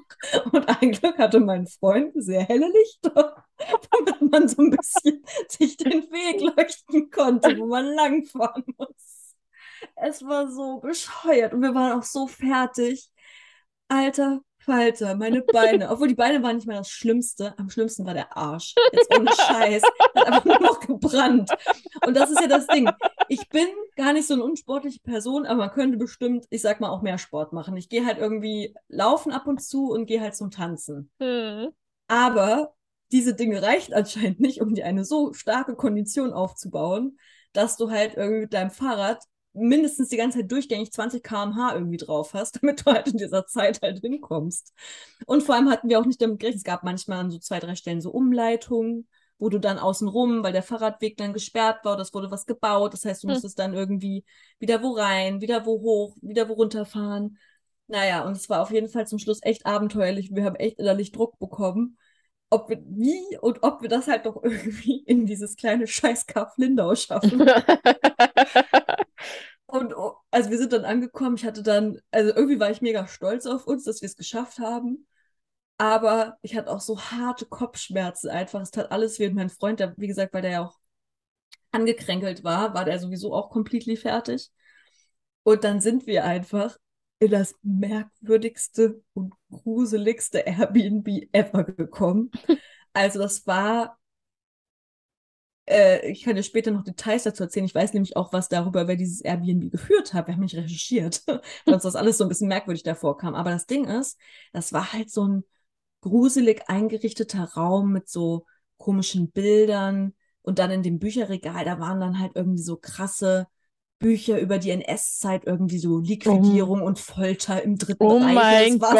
Und ein Glück hatte mein Freund sehr helle Lichter, damit man so ein bisschen sich den Weg leuchten konnte, wo man langfahren muss. Es war so bescheuert und wir waren auch so fertig. Alter Falter, meine Beine. Obwohl die Beine waren nicht mehr das Schlimmste. Am schlimmsten war der Arsch. Jetzt ohne Scheiß. Hat einfach nur noch gebrannt. Und das ist ja das Ding. Ich bin gar nicht so eine unsportliche Person, aber man könnte bestimmt, ich sag mal, auch mehr Sport machen. Ich gehe halt irgendwie laufen ab und zu und gehe halt zum Tanzen. Mhm. Aber diese Dinge reicht anscheinend nicht, um dir eine so starke Kondition aufzubauen, dass du halt irgendwie mit deinem Fahrrad mindestens die ganze Zeit durchgängig 20 km/h irgendwie drauf hast, damit du halt in dieser Zeit halt hinkommst. Und vor allem hatten wir auch nicht damit gerechnet. Es gab manchmal an so zwei, drei Stellen so Umleitungen, wo du dann außen rum, weil der Fahrradweg dann gesperrt war, das wurde was gebaut. Das heißt, du Hm. musstest dann irgendwie wieder wo rein, wieder wo hoch, wieder wo runterfahren. Naja, und es war auf jeden Fall zum Schluss echt abenteuerlich. Wir haben echt innerlich Druck bekommen, ob wir, wie und ob wir das halt doch irgendwie in dieses kleine Scheißkaff Lindau schaffen. Und oh, also wir sind dann angekommen. Ich hatte dann, also irgendwie war ich mega stolz auf uns, dass wir es geschafft haben. Aber ich hatte auch so harte Kopfschmerzen einfach. Es tat alles weh. Und mein Freund, der, wie gesagt, weil der ja auch angekränkelt war, war der sowieso auch completely fertig. Und dann sind wir einfach in das merkwürdigste und gruseligste Airbnb ever gekommen. Also das war, äh, ich kann dir später noch Details dazu erzählen. Ich weiß nämlich auch was darüber, wer dieses Airbnb geführt hat. Wir haben nicht recherchiert, weil uns das alles so ein bisschen merkwürdig davor kam. Aber das Ding ist, das war halt so ein gruselig eingerichteter Raum mit so komischen Bildern. Und dann in dem Bücherregal, da waren dann halt irgendwie so krasse Bücher über die NS-Zeit, irgendwie so Liquidierung und Folter im Dritten Oh Reich. mein war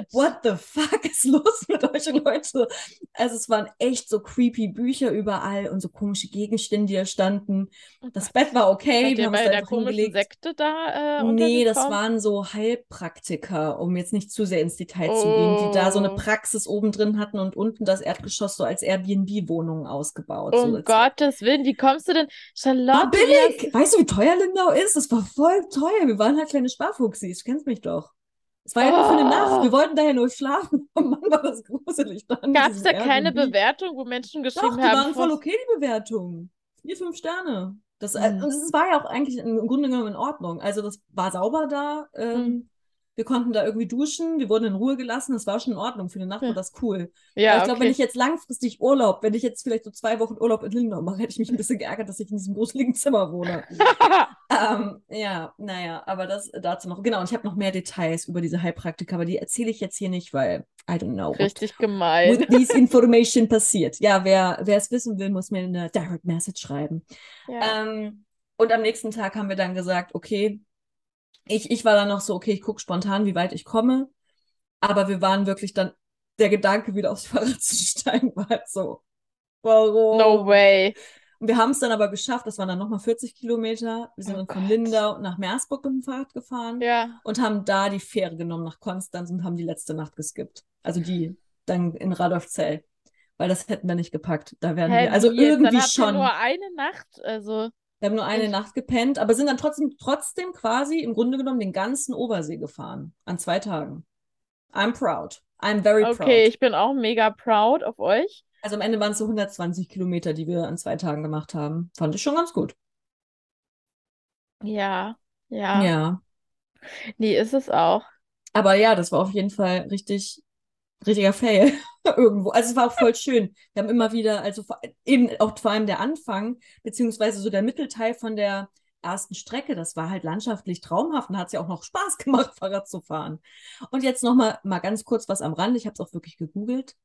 Gott. So, what the fuck ist los mit euch Leute? Also es waren echt so creepy Bücher überall und so komische Gegenstände, die da standen. Das Bett war okay, Seid wir haben es da der komischen. Sekte da äh, Nee, das waren so Heilpraktiker, um jetzt nicht zu sehr ins Detail zu gehen, die da so eine Oh. Praxis oben drin hatten und unten das Erdgeschoss so als Airbnb-Wohnung ausgebaut. so Um als- Gottes Willen, wie kommst du denn? War Charlotte, wie billig! Weißt du, wie teuer Lindau ist? Das war voll teuer. Wir waren halt kleine Sparfuchsis. Du kennst mich doch. Es war ja nur für eine Oh. Nacht. Wir wollten daher nur schlafen. Oh Mann, war das gruselig. Gab es da keine Airbnb. Bewertung, wo Menschen Doch, geschrieben die haben, waren voll okay, die Bewertungen. Vier, fünf Sterne. Das, Mhm. und es war ja auch eigentlich im Grunde genommen in Ordnung. Also das war sauber da. Ähm, Mhm. Wir konnten da irgendwie duschen. Wir wurden in Ruhe gelassen. Das war schon in Ordnung. Für eine Nacht Ja. war das cool. Ja, Aber ich glaube, wenn okay. ich jetzt langfristig Urlaub, wenn ich jetzt vielleicht so zwei Wochen Urlaub in Lindau mache, hätte ich mich ein bisschen geärgert, dass ich in diesem gruseligen Zimmer wohne. Ähm, ja, naja, aber das dazu noch. Genau, und ich habe noch mehr Details über diese Heilpraktiker, aber die erzähle ich jetzt hier nicht, weil I don't know Richtig gemein. with these information passiert. Ja, wer wer es wissen will, muss mir eine Direct Message schreiben. Ja. Ähm, und am nächsten Tag haben wir dann gesagt, okay, ich, ich war dann noch so, okay, ich gucke spontan, wie weit ich komme. Aber wir waren wirklich dann, der Gedanke, wieder aufs Fahrrad zu steigen, war halt so, warum? No way. Und wir haben es dann aber geschafft, das waren dann nochmal 40 Kilometer. Wir sind Oh dann von Gott. Lindau nach Meersburg mit dem Fahrrad gefahren Ja. und haben da die Fähre genommen nach Konstanz und haben die letzte Nacht geskippt. Also die dann in Radolfzell. Weil das hätten wir nicht gepackt. Da wären Hä, wir, also wie jetzt? Dann irgendwie habt ihr schon. nur eine Nacht, also. Wir haben nur eine Ich- Nacht gepennt, aber sind dann trotzdem, trotzdem quasi im Grunde genommen den ganzen Obersee gefahren. An zwei Tagen. I'm proud. I'm very Okay, proud. ich bin auch mega proud auf euch. Also am Ende waren es so 120 Kilometer, die wir an zwei Tagen gemacht haben. Fand ich schon ganz gut. Ja, ja. Ja. Nee, ist es auch. Aber ja, das war auf jeden Fall richtig, richtiger Fail irgendwo. Also es war auch voll schön. Wir haben immer wieder, also vor, eben auch vor allem der Anfang, beziehungsweise so der Mittelteil von der ersten Strecke, das war halt landschaftlich traumhaft und hat es ja auch noch Spaß gemacht, Fahrrad zu fahren. Und jetzt noch mal, mal ganz kurz was am Rand. Ich habe es auch wirklich gegoogelt.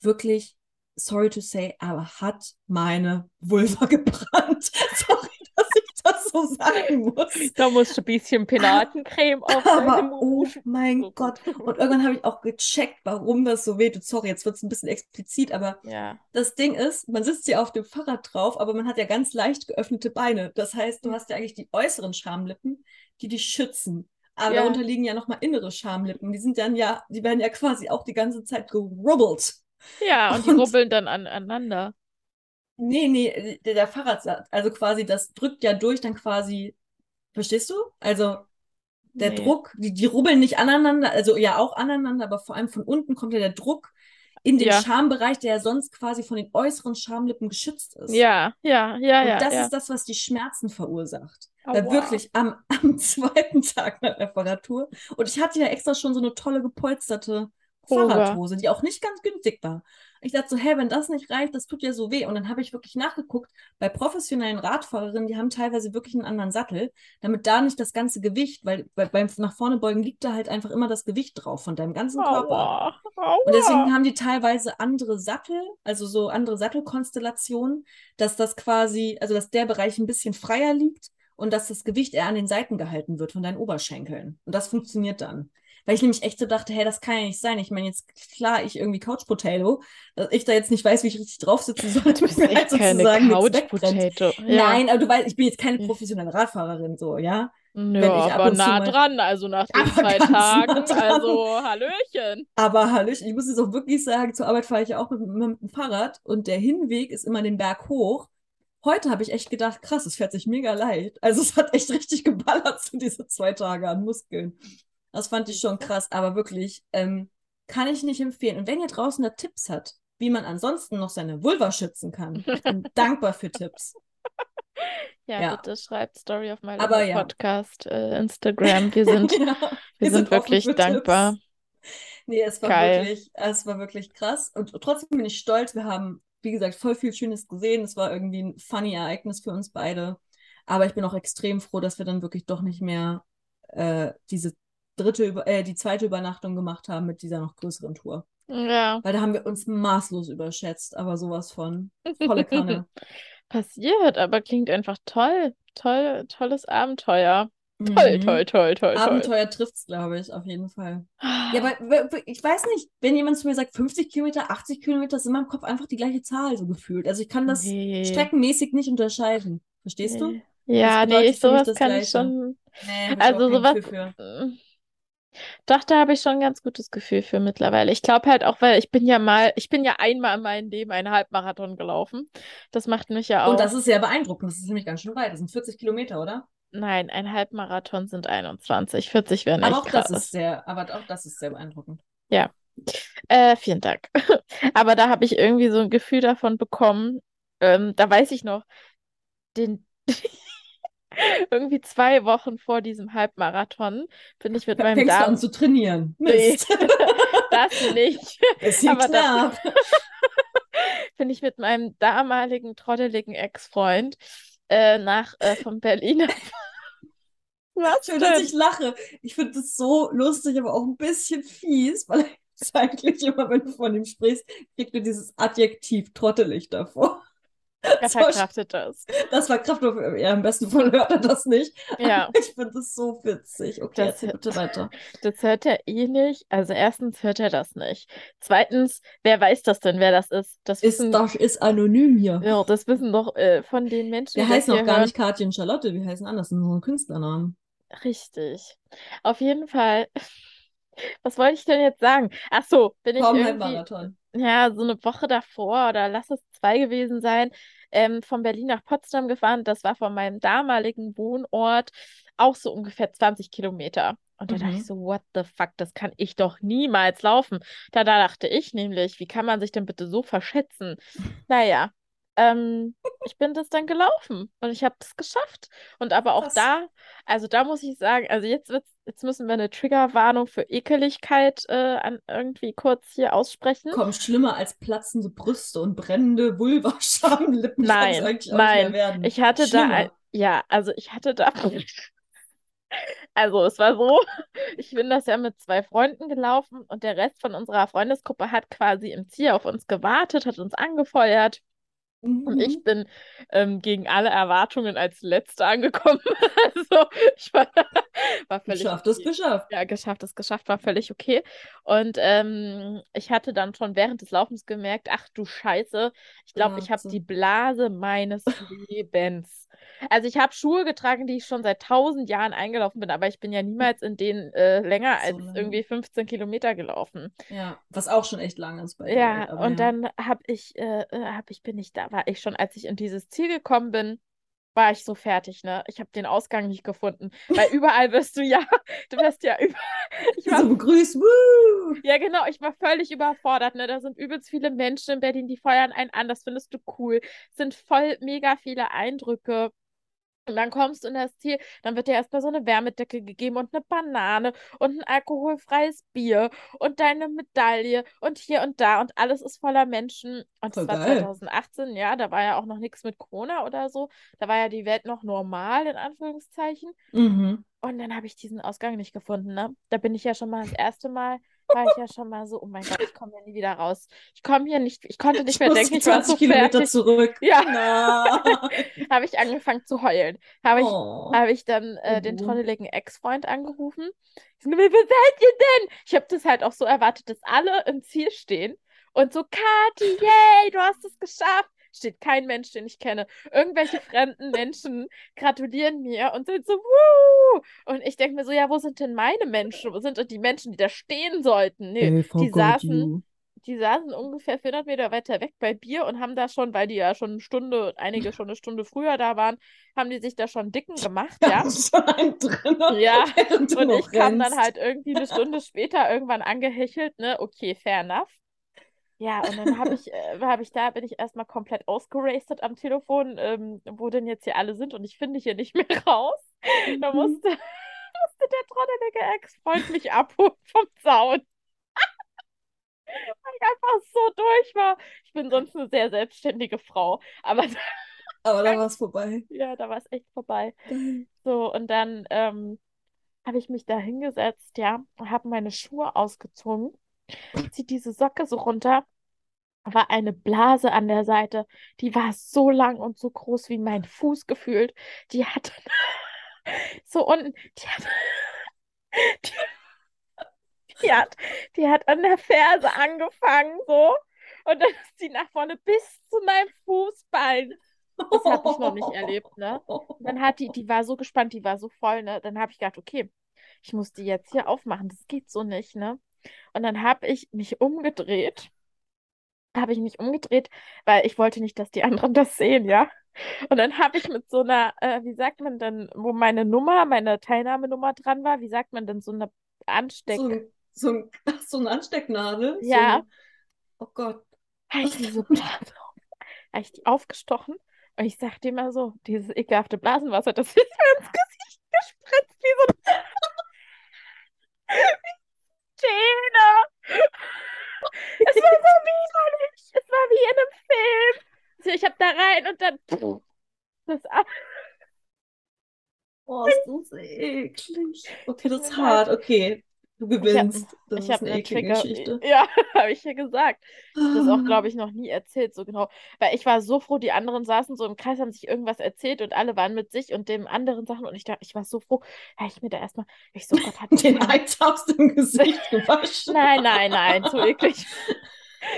Wirklich, sorry to say, aber hat meine Vulva gebrannt. Sorry, dass ich das so sagen muss. Da musst du ein bisschen Penatencreme auf Aber oh mein Gott. Und irgendwann habe ich auch gecheckt, warum das so wehtut. Sorry, jetzt wird es ein bisschen explizit, aber Ja. das Ding ist, man sitzt ja auf dem Fahrrad drauf, aber man hat ja ganz leicht geöffnete Beine. Das heißt, du hast ja eigentlich die äußeren Schamlippen, die dich schützen. Aber Ja. darunter liegen ja nochmal innere Schamlippen. Die sind dann ja, die werden ja quasi auch die ganze Zeit gerubbelt. Ja, und die Und- rubbeln dann an, aneinander. Nee, nee, der, der Fahrradsatz, also quasi, das drückt ja durch dann quasi, verstehst du? Also der Nee. Druck, die, die rubbeln nicht aneinander, also ja auch aneinander, aber vor allem von unten kommt ja der Druck in den Ja. Schambereich, der ja sonst quasi von den äußeren Schamlippen geschützt ist. Ja, ja, ja, Und ja, das ja. ist das, was die Schmerzen verursacht. Weil Aua. wirklich am, am zweiten Tag nach der Fahrradtour, und ich hatte ja extra schon so eine tolle gepolsterte Hose. Fahrradhose, die auch nicht ganz günstig war. Ich dachte so, hey, wenn das nicht reicht, das tut ja so weh. Und dann habe ich wirklich nachgeguckt, bei professionellen Radfahrerinnen, die haben teilweise wirklich einen anderen Sattel, damit da nicht das ganze Gewicht, weil, weil beim nach vorne beugen liegt da halt einfach immer das Gewicht drauf von deinem ganzen Körper. Aua. Aua. Und deswegen haben die teilweise andere Sattel, also so andere Sattelkonstellationen, dass das quasi, also dass der Bereich ein bisschen freier liegt und dass das Gewicht eher an den Seiten gehalten wird von deinen Oberschenkeln. Und das funktioniert dann. Weil ich nämlich echt so dachte, hey, das kann ja nicht sein. Ich meine, jetzt klar, ich irgendwie Couch Potato, dass ich da jetzt nicht weiß, wie ich richtig drauf sitzen soll, Du damit bist mir echt halt sozusagen Couch. Potato. Ja. Nein, aber du weißt, ich bin jetzt keine Ja. professionelle Radfahrerin, so, ja. Ja, aber nah dran, also nach den zwei nah Tagen. Also, Hallöchen. Aber Hallöchen, ich muss jetzt auch wirklich sagen, zur Arbeit fahre ich ja auch mit, mit dem Fahrrad und der Hinweg ist immer den Berg hoch. Heute habe ich echt gedacht, krass, es fährt sich mega leicht. Also es hat echt richtig geballert, so diese zwei Tage an Muskeln. Das fand ich schon krass, aber wirklich, ähm, kann ich nicht empfehlen. Und wenn ihr draußen da Tipps habt, wie man ansonsten noch seine Vulva schützen kann, ich bin dankbar für Tipps. Ja, Ja. bitte schreibt Story auf meinem Aber ja. Podcast, äh, Instagram. Wir sind, Ja, wir sind offen wirklich dankbar. Tipps. Nee, es war Geil. wirklich, es war wirklich krass. Und trotzdem bin ich stolz. Wir haben, wie gesagt, voll viel Schönes gesehen. Es war irgendwie ein funny Ereignis für uns beide. Aber ich bin auch extrem froh, dass wir dann wirklich doch nicht mehr äh, diese dritte, äh, die zweite Übernachtung gemacht haben mit dieser noch größeren Tour. Ja. Weil da haben wir uns maßlos überschätzt, aber sowas von. Volle Kanne. Passiert, aber klingt einfach toll. Toll, tolles Abenteuer. Toll, Mhm. toll, toll, toll. Abenteuer trifft's, glaube ich, auf jeden Fall. Ja, aber w- ich weiß nicht, wenn jemand zu mir sagt, 50 Kilometer, 80 Kilometer, ist in meinem Kopf einfach die gleiche Zahl so gefühlt. Also ich kann das Nee. streckenmäßig nicht unterscheiden. Verstehst du? Nee. Ja, Das nee, ich, sowas kann ich schon. Nee, Also sowas. Doch, da habe ich schon ein ganz gutes Gefühl für mittlerweile. Ich glaube halt auch, weil ich bin ja mal, ich bin ja einmal in meinem Leben einen Halbmarathon gelaufen. Das macht mich ja Und auch. das ist sehr beeindruckend. Das ist nämlich ganz schön weit. Das sind 40 Kilometer, oder? Nein, ein Halbmarathon sind 21. 40 wären Aber auch das krass. ist sehr, aber auch das ist sehr beeindruckend. Äh, vielen Dank. Aber da habe ich irgendwie so ein Gefühl davon bekommen. Ähm, da weiß ich noch, den irgendwie zwei Wochen vor diesem Halbmarathon bin ich mit meinem Fängst du Darm. an zu trainieren? Nee. Mist. Das nicht. Bisschen Aber knapp. bin ich mit meinem damaligen trotteligen Ex-Freund äh, nach äh, von Berlin. Was Schön, dass ich lache. Ich finde das so lustig, aber auch ein bisschen fies, weil eigentlich immer, wenn du von ihm sprichst, kriegt du dieses Adjektiv trottelig davor. Er So, verkraftet das. Das war Kraft, ja, im besten Fall hört er das nicht. Ja, ich finde das so witzig. Okay, Das- bitte weiter. das hört er eh nicht. Also erstens hört er das nicht. Zweitens, wer weiß das denn, wer das ist? Das Ist, wissen, das ist anonym hier. ja, das wissen doch äh, von den Menschen, Wir das heißen auch gar hören. nicht Katja und Charlotte, wir heißen anders, das sind unsere Künstlernamen. Richtig. Auf jeden Fall Was wollte ich denn jetzt sagen? Ach so, bin ich Kaum irgendwie, ja, so eine Woche davor oder lass es zwei gewesen sein, ähm, von Berlin nach Potsdam gefahren. Das war von meinem damaligen Wohnort auch so ungefähr 20 Kilometer. Und da dachte ich Mhm. so, what the fuck, das kann ich doch niemals laufen. Da, da dachte ich nämlich, wie kann man sich denn bitte so verschätzen? Naja, ähm, ich bin das dann gelaufen und ich habe es geschafft. Und aber auch Krass. da, also da muss ich sagen, also jetzt jetzt müssen wir eine Triggerwarnung für Ekeligkeit äh, an, irgendwie kurz hier aussprechen. Komm, schlimmer als platzende Brüste und brennende Vulva-Schamlippen kann es Nein, nein. werden. Ich hatte da, ein, Schlimmer. ja, also ich hatte da, also es war so, ich bin das ja mit zwei Freunden gelaufen und der Rest von unserer Freundesgruppe hat quasi im Ziel auf uns gewartet, hat uns angefeuert. Und ich Mhm. bin ähm, gegen alle Erwartungen als Letzte angekommen. Also ich war, war völlig Geschafft ist okay. geschafft. Ja, geschafft ist geschafft, war völlig okay. Und ähm, ich hatte dann schon während des Laufens gemerkt, ach du Scheiße, ich glaube, ich habe die Blase meines Lebens. Also ich habe Schuhe getragen, die ich schon seit tausend Jahren eingelaufen bin, aber ich bin ja niemals in denen äh, länger So als lange. irgendwie 15 Kilometer gelaufen. Ja, was auch schon echt lang ist bei. Ja, Aber und ja. dann habe ich, äh, äh, hab ich, bin ich da, war ich schon, als ich in dieses Ziel gekommen bin, war ich so fertig, ne? Ich habe den Ausgang nicht gefunden, weil überall wirst du ja, du wirst ja über, ich war So begrüßt. Woo! ja, genau, ich war völlig überfordert, ne? Da sind übelst viele Menschen in Berlin, die feuern einen an, das findest du cool. Es sind voll mega viele Eindrücke. Und dann kommst du in das Ziel, dann wird dir erstmal so eine Wärmedecke gegeben und eine Banane und ein alkoholfreies Bier und deine Medaille und hier und da und alles ist voller Menschen. Und es war geil. 2018, ja, da war ja auch noch nichts mit Corona oder so. Da war ja die Welt noch normal, in Anführungszeichen. Mhm. Und dann habe ich diesen Ausgang nicht gefunden, ne? Da bin ich ja schon mal das erste Mal, war ich ja schon mal so, oh mein Gott, ich komme hier nie wieder raus. Ich komme hier nicht, ich konnte nicht Ich mehr denken, ich war so 20 Kilometer fertig. zurück. Ja, Na. habe ich angefangen zu heulen. Habe ich, Oh. habe ich dann äh, den trotteligen Ex-Freund angerufen. Ich so, seid ihr denn? Ich habe das halt auch so erwartet, dass alle im Ziel stehen und so, Kathi, yay, du hast es geschafft. Steht kein Mensch, den ich kenne. Irgendwelche fremden Menschen gratulieren mir und sind so, wuh! Und ich denke mir so, ja, wo sind denn meine Menschen? Wo sind denn die Menschen, die da stehen sollten? Nee, I die saßen, you. die saßen ungefähr 400 Meter weiter weg bei Bier und haben da schon, weil die ja schon eine Stunde, einige schon eine Stunde früher da waren, haben die sich da schon dicken gemacht, ja. Ja, du und ich kam dann rennst. halt irgendwie eine Stunde später irgendwann angehechelt, ne? Okay, fair enough. Ja, und dann habe ich, äh, hab ich da, bin ich erstmal komplett ausgerastet am Telefon, ähm, wo denn jetzt hier alle sind und ich finde hier nicht mehr raus. Da Mhm. musste, musste der trottelige Ex-Freund mich abholen vom Zaun, weil ich einfach so durch war. Ich bin sonst eine sehr selbstständige Frau, aber Aber da war es vorbei. ja, da war es echt vorbei. So, und dann ähm, habe ich mich da hingesetzt, ja, habe meine Schuhe ausgezogen, ziehe diese Socke so runter, war eine Blase an der Seite, die war so lang und so groß wie mein Fuß gefühlt. Die hatte so unten, die hat, die, die hat, die hat an der Ferse angefangen, so, und dann ist die nach vorne bis zu meinem Fußballen. Das habe ich noch nicht erlebt, ne? Und dann hat die, die war so gespannt, die war so voll, ne? Dann habe ich gedacht, okay, ich muss die jetzt hier aufmachen, das geht so nicht, ne? Und dann habe ich mich umgedreht, habe ich mich umgedreht, weil ich wollte nicht, dass die anderen das sehen, ja? Und dann habe ich mit so einer, äh, wie sagt man denn, wo meine Nummer, meine Teilnahmenummer dran war, wie sagt man denn, so eine Ansteck, So ein, so ein, so eine Anstecknadel. So ja, eine, oh Gott. habe ich Blase, habe ich die aufgestochen und ich sagte immer so, dieses ekelhafte Blasenwasser, das ist mir ins Gesicht gespritzt, wie so Zähne. Es war so widerlich. Es war wie in einem Film. Also ich habe da rein und dann das ab. Oh, ist das eklig. Okay, das ist hart. Okay, du Ich habe gewinnst. Das ich ist hab eine eine eklige Trigger. Geschichte. Ja, habe ich ja gesagt. Ich habe das auch, glaube ich, noch nie erzählt, so genau. Weil ich war so froh, die anderen saßen so im Kreis, haben sich irgendwas erzählt und alle waren mit sich und dem anderen Sachen. Und ich dachte, ich war so froh. Ja, ich mir da erstmal, ich so, Gott, hat Den. Eis aus dem Gesicht gewaschen. Nein, nein, nein, so eklig.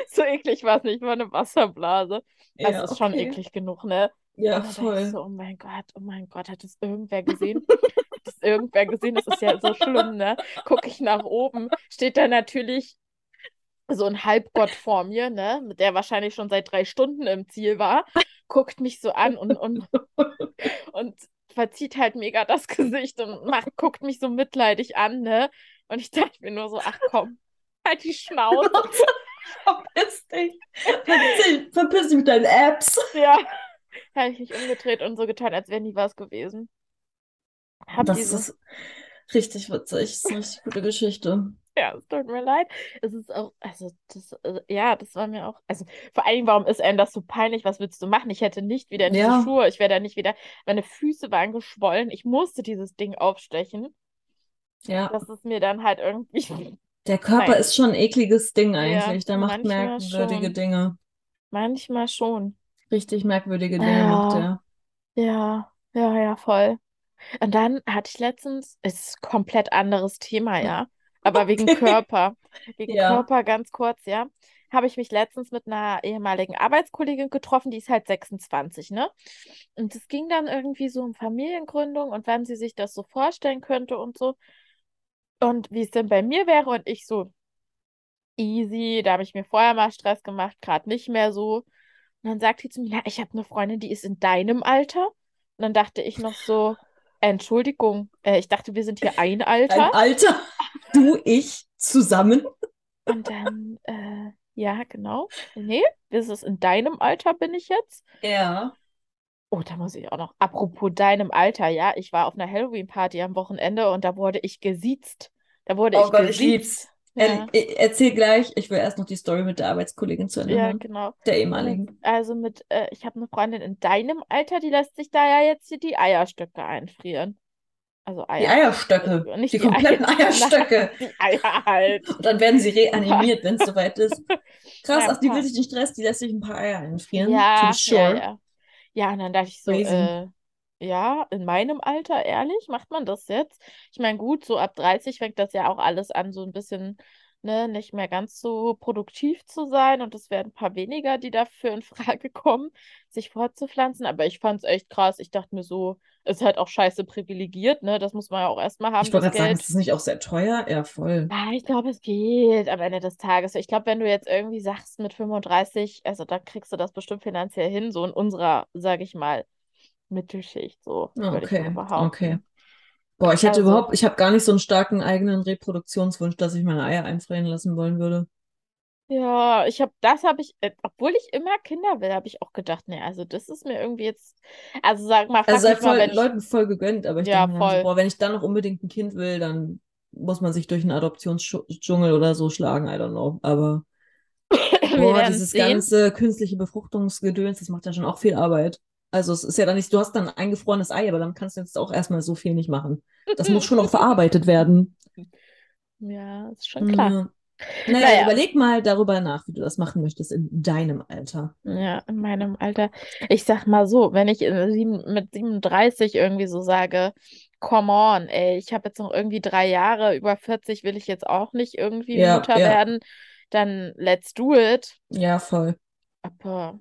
So eklig war es nicht, war eine Wasserblase. Das Ja, ist schon okay. eklig genug, ne? Ja, dachte ich voll. so, oh mein Gott, oh mein Gott, hat das irgendwer gesehen? Hat das irgendwer gesehen? Das ist ja so schlimm, ne? Gucke ich nach oben, steht da natürlich so ein Halbgott vor mir, ne? Mit der wahrscheinlich schon seit drei Stunden im Ziel war, guckt mich so an und, und, und verzieht halt mega das Gesicht und macht, guckt mich so mitleidig an, ne? Und ich dachte mir nur so, ach komm, halt die Schnauze. Verpiss dich. Verpiss, verpiss dich mit deinen Apps. Ja. Habe ich mich umgedreht und so getan, als wäre nie was gewesen. Hab Das diese... ist richtig witzig. Das ist eine richtig gute Geschichte. Ja, es tut mir leid. Es ist auch, also, das, also, ja, das war mir auch, also, vor allem, warum ist einem das so peinlich? Was willst du machen? Ich hätte nicht wieder in diese Ja, Schuhe, ich wäre da nicht wieder, meine Füße waren geschwollen, ich musste dieses Ding aufstechen. ja. Das ist mir dann halt irgendwie, Der Körper nein, ist schon ein ekliges Ding ja, eigentlich. Der macht merkwürdige schon, Dinge. manchmal schon. Richtig merkwürdige Dinge macht Ja, er. ja, ja, ja, voll. Und dann hatte ich letztens, es ist ein komplett anderes Thema, ja, aber wegen Okay. Körper, wegen Ja. Körper ganz kurz, ja, habe ich mich letztens mit einer ehemaligen Arbeitskollegin getroffen, die ist halt 26, ne? Und es ging dann irgendwie so um Familiengründung und wann sie sich das so vorstellen könnte und so und wie es denn bei mir wäre und ich so easy, da habe ich mir vorher mal Stress gemacht, gerade nicht mehr so. Und dann sagt sie zu mir, ja, ich habe eine Freundin, die ist in deinem Alter. Und dann dachte ich noch so, Entschuldigung, äh, ich dachte, wir sind hier ein Ein Alter. Alter, du, ich zusammen. Und dann, äh, ja, genau. Nee, das ist in deinem Alter bin ich jetzt. Ja. Oh, da muss ich auch noch. Apropos deinem Alter, ja, ich war auf einer Halloween-Party am Wochenende und da wurde ich gesiezt. Da wurde Oh ich Gott, gesiezt. Ja, er- erzähl gleich. Ich will erst noch die Story mit der Arbeitskollegin zu Ende ja, genau. Der ehemaligen. also mit, äh, ich habe eine Freundin in deinem Alter, die lässt sich da ja jetzt hier die Eierstöcke einfrieren. Also Die Eier. Eierstöcke. Äh, Nicht Die die Eier, kompletten nein, Eierstöcke. die Eier halt. Und dann werden sie reanimiert, wenn es soweit ist. Krass, Ja, ach, die will sich nicht stressen, die lässt sich ein paar Eier einfrieren. Ja, ja, sure. ja. Ja, und dann dachte ich so, äh, ja, in meinem Alter, ehrlich, macht man das jetzt? Ich meine, gut, so ab 30 fängt das ja auch alles an, so ein bisschen, ne, nicht mehr ganz so produktiv zu sein. Und es werden ein paar weniger, die dafür in Frage kommen, sich fortzupflanzen. Aber ich fand es echt krass. Ich dachte mir so, ist halt auch scheiße privilegiert, ne? Das muss man ja auch erstmal haben, Ich wollte gerade sagen, ist das nicht auch sehr teuer? Ja, voll. Ja, ich glaube, es geht am Ende des Tages. Ich glaube, wenn du jetzt irgendwie sagst mit 35, also da kriegst du das bestimmt finanziell hin, so in unserer, sage ich mal, Mittelschicht, so würde ich mal Okay, okay. behaupten. Boah, ich hätte Also, überhaupt, ich habe gar nicht so einen starken eigenen Reproduktionswunsch, dass ich meine Eier einfrieren lassen wollen würde. ja, ich habe, das habe ich, äh, obwohl ich immer Kinder will, habe ich auch gedacht, nee, also das ist mir irgendwie jetzt, also sag mal, Also sei mich mal, voll, wenn ich, Leuten voll gegönnt, aber ich ja, denke so, voll. boah, wenn ich dann noch unbedingt ein Kind will, dann muss man sich durch einen Adoptionsdschungel oder so schlagen, I don't know. Aber boah, dieses sehen. ganze künstliche Befruchtungsgedöns, das macht ja schon auch viel Arbeit. Also es ist ja dann nicht, du hast dann ein eingefrorenes Ei, aber dann kannst du jetzt auch erstmal so viel nicht machen. Das muss schon noch verarbeitet werden. Ja, ist schon klar. Ja. Naja, Naja. überleg mal darüber nach, wie du das machen möchtest in deinem Alter. Ja, in meinem Alter. Ich sag mal so, wenn ich sieben, mit 37 irgendwie so sage, come on, ey, ich habe jetzt noch irgendwie drei Jahre, über 40 will ich jetzt auch nicht irgendwie Ja, Mutter ja, werden, dann let's do it. ja, voll. Aber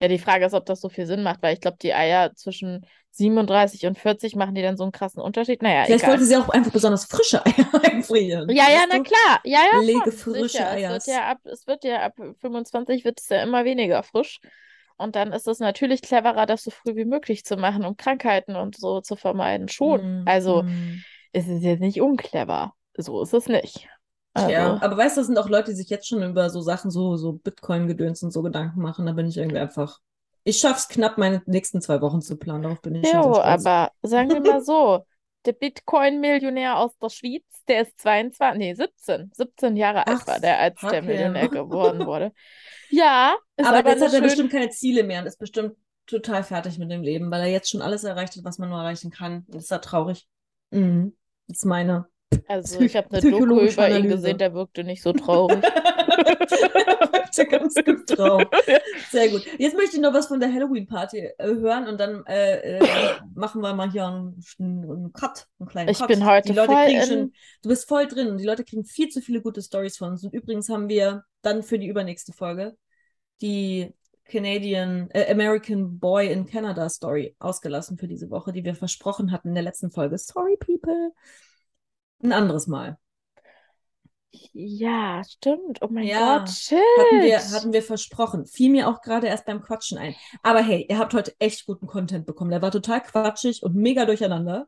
ja, die Frage ist, ob das so viel Sinn macht, weil ich glaube, die Eier zwischen 37 und 40 machen die dann so einen krassen Unterschied. Naja, Vielleicht egal. wollte sie auch einfach besonders frische Eier einfrieren. Ja, ja, na klar. Ja, ja, Lege frische sicher. Es wird ja ab, es wird ja ab 25 wird es ja immer weniger frisch. Und dann ist es natürlich cleverer, das so früh wie möglich zu machen, um Krankheiten und so zu vermeiden. Schon. Mm, Also, mm. es ist jetzt nicht unclever. So ist es nicht. Also, aber weißt du, das sind auch Leute, die sich jetzt schon über so Sachen, so, so Bitcoin-Gedöns und so Gedanken machen. Da bin ich irgendwie einfach. Ich schaff's knapp, meine nächsten zwei Wochen zu planen. Darauf bin ich jo, aber sagen wir mal so, der Bitcoin-Millionär aus der Schweiz, der ist 22, nee, 17, 17 Jahre alt Ach, war der, als der. Millionär geworden wurde. Ja, ist Aber aber jetzt hat er schön, bestimmt keine Ziele mehr und ist bestimmt total fertig mit dem Leben, weil er jetzt schon alles erreicht hat, was man nur erreichen kann. Das ist ja traurig. Mhm. Das ist meine Also ich habe eine Doku über ihn gesehen, der wirkte nicht so traurig. Wirkte ganz gut drauf. Sehr gut. Jetzt möchte ich noch was von der Halloween-Party äh, hören und dann äh, äh, machen wir mal hier einen, einen Cut, einen kleinen Ich Cut. bin heute Die Leute voll kriegen in. schon, du bist voll drin und die Leute kriegen viel zu viele gute Stories von uns. Und übrigens haben wir dann für die übernächste Folge die Canadian, äh, American Boy in Canada Story ausgelassen für diese Woche, die wir versprochen hatten in der letzten Folge. Sorry, people. Ein anderes Mal. Ja, stimmt. Oh mein Ja, Gott, shit. Hatten wir, hatten wir versprochen. Fiel mir auch gerade erst beim Quatschen ein. Aber hey, ihr habt heute echt guten Content bekommen. Der war total quatschig und mega durcheinander.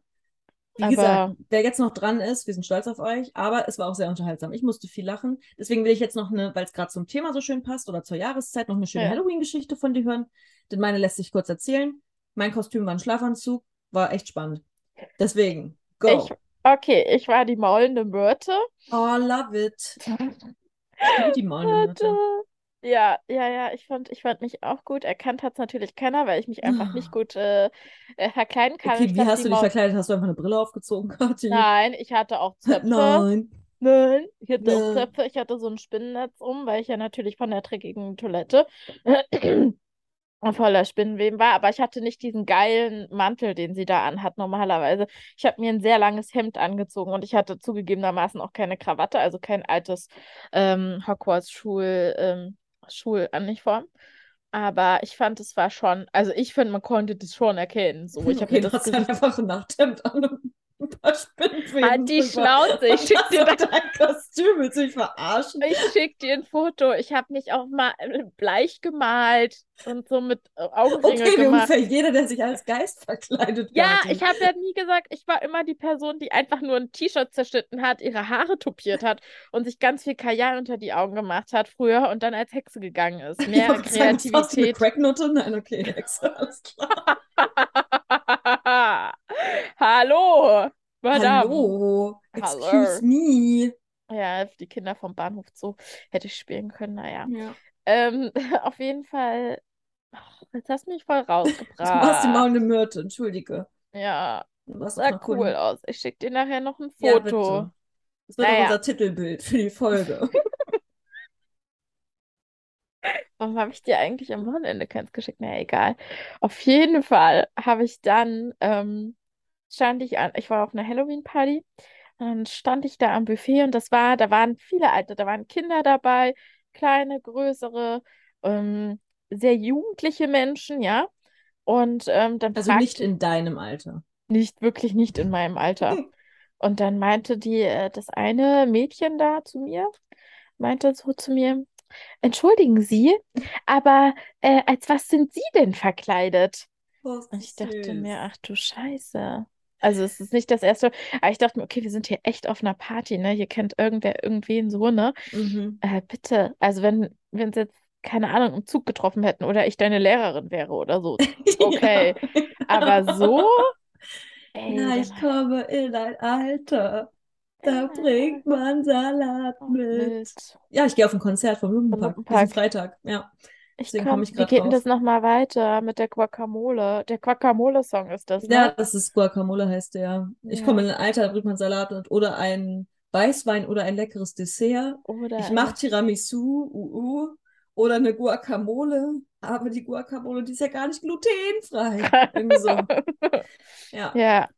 Wie Aber- gesagt, wer jetzt noch dran ist, wir sind stolz auf euch, aber es war auch sehr unterhaltsam. Ich musste viel lachen. Deswegen will ich jetzt noch eine, weil es gerade zum Thema so schön passt oder zur Jahreszeit, noch eine schöne Ja. Halloween-Geschichte von dir hören. Denn meine lässt sich kurz erzählen. Mein Kostüm war ein Schlafanzug, war echt spannend. Deswegen, go. Ich, okay, ich war die maulende Myrte. Oh, love it. Die maulende Myrte. Ja, ja, ja, ich fand, ich fand mich auch gut. Erkannt hat es natürlich keiner, weil ich mich einfach nicht gut äh, äh, verkleiden kann. Okay, Ich wie hast du dich verkleidet? Hast du einfach eine Brille aufgezogen, Kathi? Nein, ich hatte auch Zöpfe. Nein. Nein, ich hatte auch Nein. Zöpfe. Ich hatte so ein Spinnennetz um, weil ich ja natürlich von der dreckigen Toilette voller Spinnenweben war. Aber ich hatte nicht diesen geilen Mantel, den sie da anhat normalerweise. Ich habe mir ein sehr langes Hemd angezogen und ich hatte zugegebenermaßen auch keine Krawatte, also kein altes ähm, Hogwarts-Schul, ähm, Schuluniform. Aber ich fand, es war schon, also ich finde, man konnte das schon erkennen. So, ich habe okay, das hast halt einfach ein Nachthemd an paar Spinnenfäden Halt die. Schnauze, ich schick dir. Dein Kostüm, willst du mich verarschen? Ich schick dir ein Foto. Ich habe mich auch mal äh, bleich gemalt und so mit äh, Augenringe Okay, gemacht. ungefähr jeder, der sich als Geist verkleidet. Ja, Kathi. ich habe ja nie gesagt, ich war immer die Person, die einfach nur ein T-Shirt zerschnitten hat, ihre Haare tupiert hat und sich ganz viel Kajal unter die Augen gemacht hat früher und dann als Hexe gegangen ist. Mehr wollte sagen, eine Kreativität. Cracknote? Nein, okay, Hexe, alles klar. Hallo, Madame. Hallo, Hallo. excuse me. Ja, die Kinder vom Bahnhof Zoo hätte ich spielen können, naja. Ja. Ähm, auf jeden Fall. Ach, jetzt hast du mich voll Du warst die rausgebracht. maulende Myrte, entschuldige. Ja, warst sah cool Kunde. aus. Ich schicke dir nachher noch ein Ja, Foto. bitte. Das wird Naja. auch unser Titelbild für die Folge. Warum habe ich dir eigentlich am Wochenende keins geschickt? Na, egal. Auf jeden Fall habe ich dann, ähm, stand ich an, ich war auf einer Halloween-Party, und dann stand ich da am Buffet und das war, da waren viele Alte, da waren Kinder dabei, kleine, größere, ähm, sehr jugendliche Menschen, ja. Und ähm, dann Also nicht in deinem Alter. Nicht, wirklich nicht in meinem Alter. Und dann meinte die, äh, das eine Mädchen da zu mir, meinte so zu mir, entschuldigen Sie, aber äh, als was sind Sie denn verkleidet? Oh, Und ich dachte süß. mir, ach du Scheiße. Also es ist nicht das erste, aber ich dachte mir, okay, wir sind hier echt auf einer Party, ne? Hier kennt irgendwer irgendwen so, ne? Mhm. Äh, bitte, also wenn wir uns jetzt, keine Ahnung, im Zug getroffen hätten oder ich deine Lehrerin wäre oder so, okay. Ja. Aber so, ey, Ja, ich komme in ein Alter. Da Ja. bringt man Salat mit. mit. Ja, ich gehe auf ein Konzert vom Lumpenpack. diesen Freitag. Ja. Ich Deswegen komm, komme ich wie grad geht denn das nochmal weiter mit der Guacamole? Der Guacamole-Song ist das, Ja, ne? das ist Guacamole heißt der. Ich Ja. komme in ein Alter, da bringt man Salat mit oder ein Weißwein oder ein leckeres Dessert. Oder Ich mache Tiramisu, uh, uh, oder eine Guacamole, aber die Guacamole, die ist ja gar nicht glutenfrei. Irgendwie so. Ja. Ja.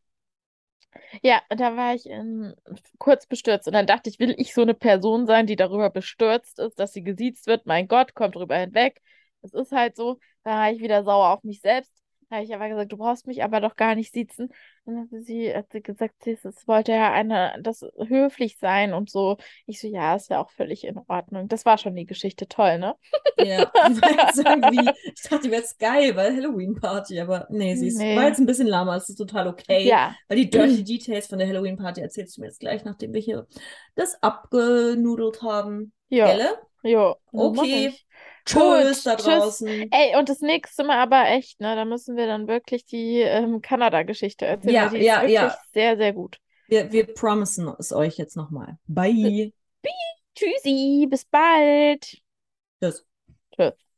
Ja, da war ich in, kurz bestürzt. Und dann dachte ich, will ich so eine Person sein, die darüber bestürzt ist, dass sie gesiezt wird? Mein Gott, kommt drüber hinweg. Es ist halt so. Da war ich wieder sauer auf mich selbst. Habe ich aber gesagt, du brauchst mich aber doch gar nicht siezen. Dann hat sie, hat sie gesagt, sie, es wollte ja eine, das höflich sein und so. Ich so, ja, ist ja auch völlig in Ordnung. Das war schon die Geschichte toll, ne? Ja, ich dachte, die wäre geil, weil Halloween-Party, aber nee, sie ist, Nee. war jetzt ein bisschen lahmer, es ist total okay. Ja, Weil die Dirty Details von der Halloween-Party erzählst du mir jetzt gleich, nachdem wir hier das abgenudelt haben. jo, Gelle? jo, Okay. Tschüss da tschüss. draußen. Ey, und das nächste Mal aber echt, ne? Da müssen wir dann wirklich die ähm, Kanada-Geschichte erzählen, Ja, die ist ja, wirklich ja. sehr, sehr gut. Wir, wir promissen es euch jetzt nochmal. Bye. Tschüssi, bis bald. Tschüss. Tschüss.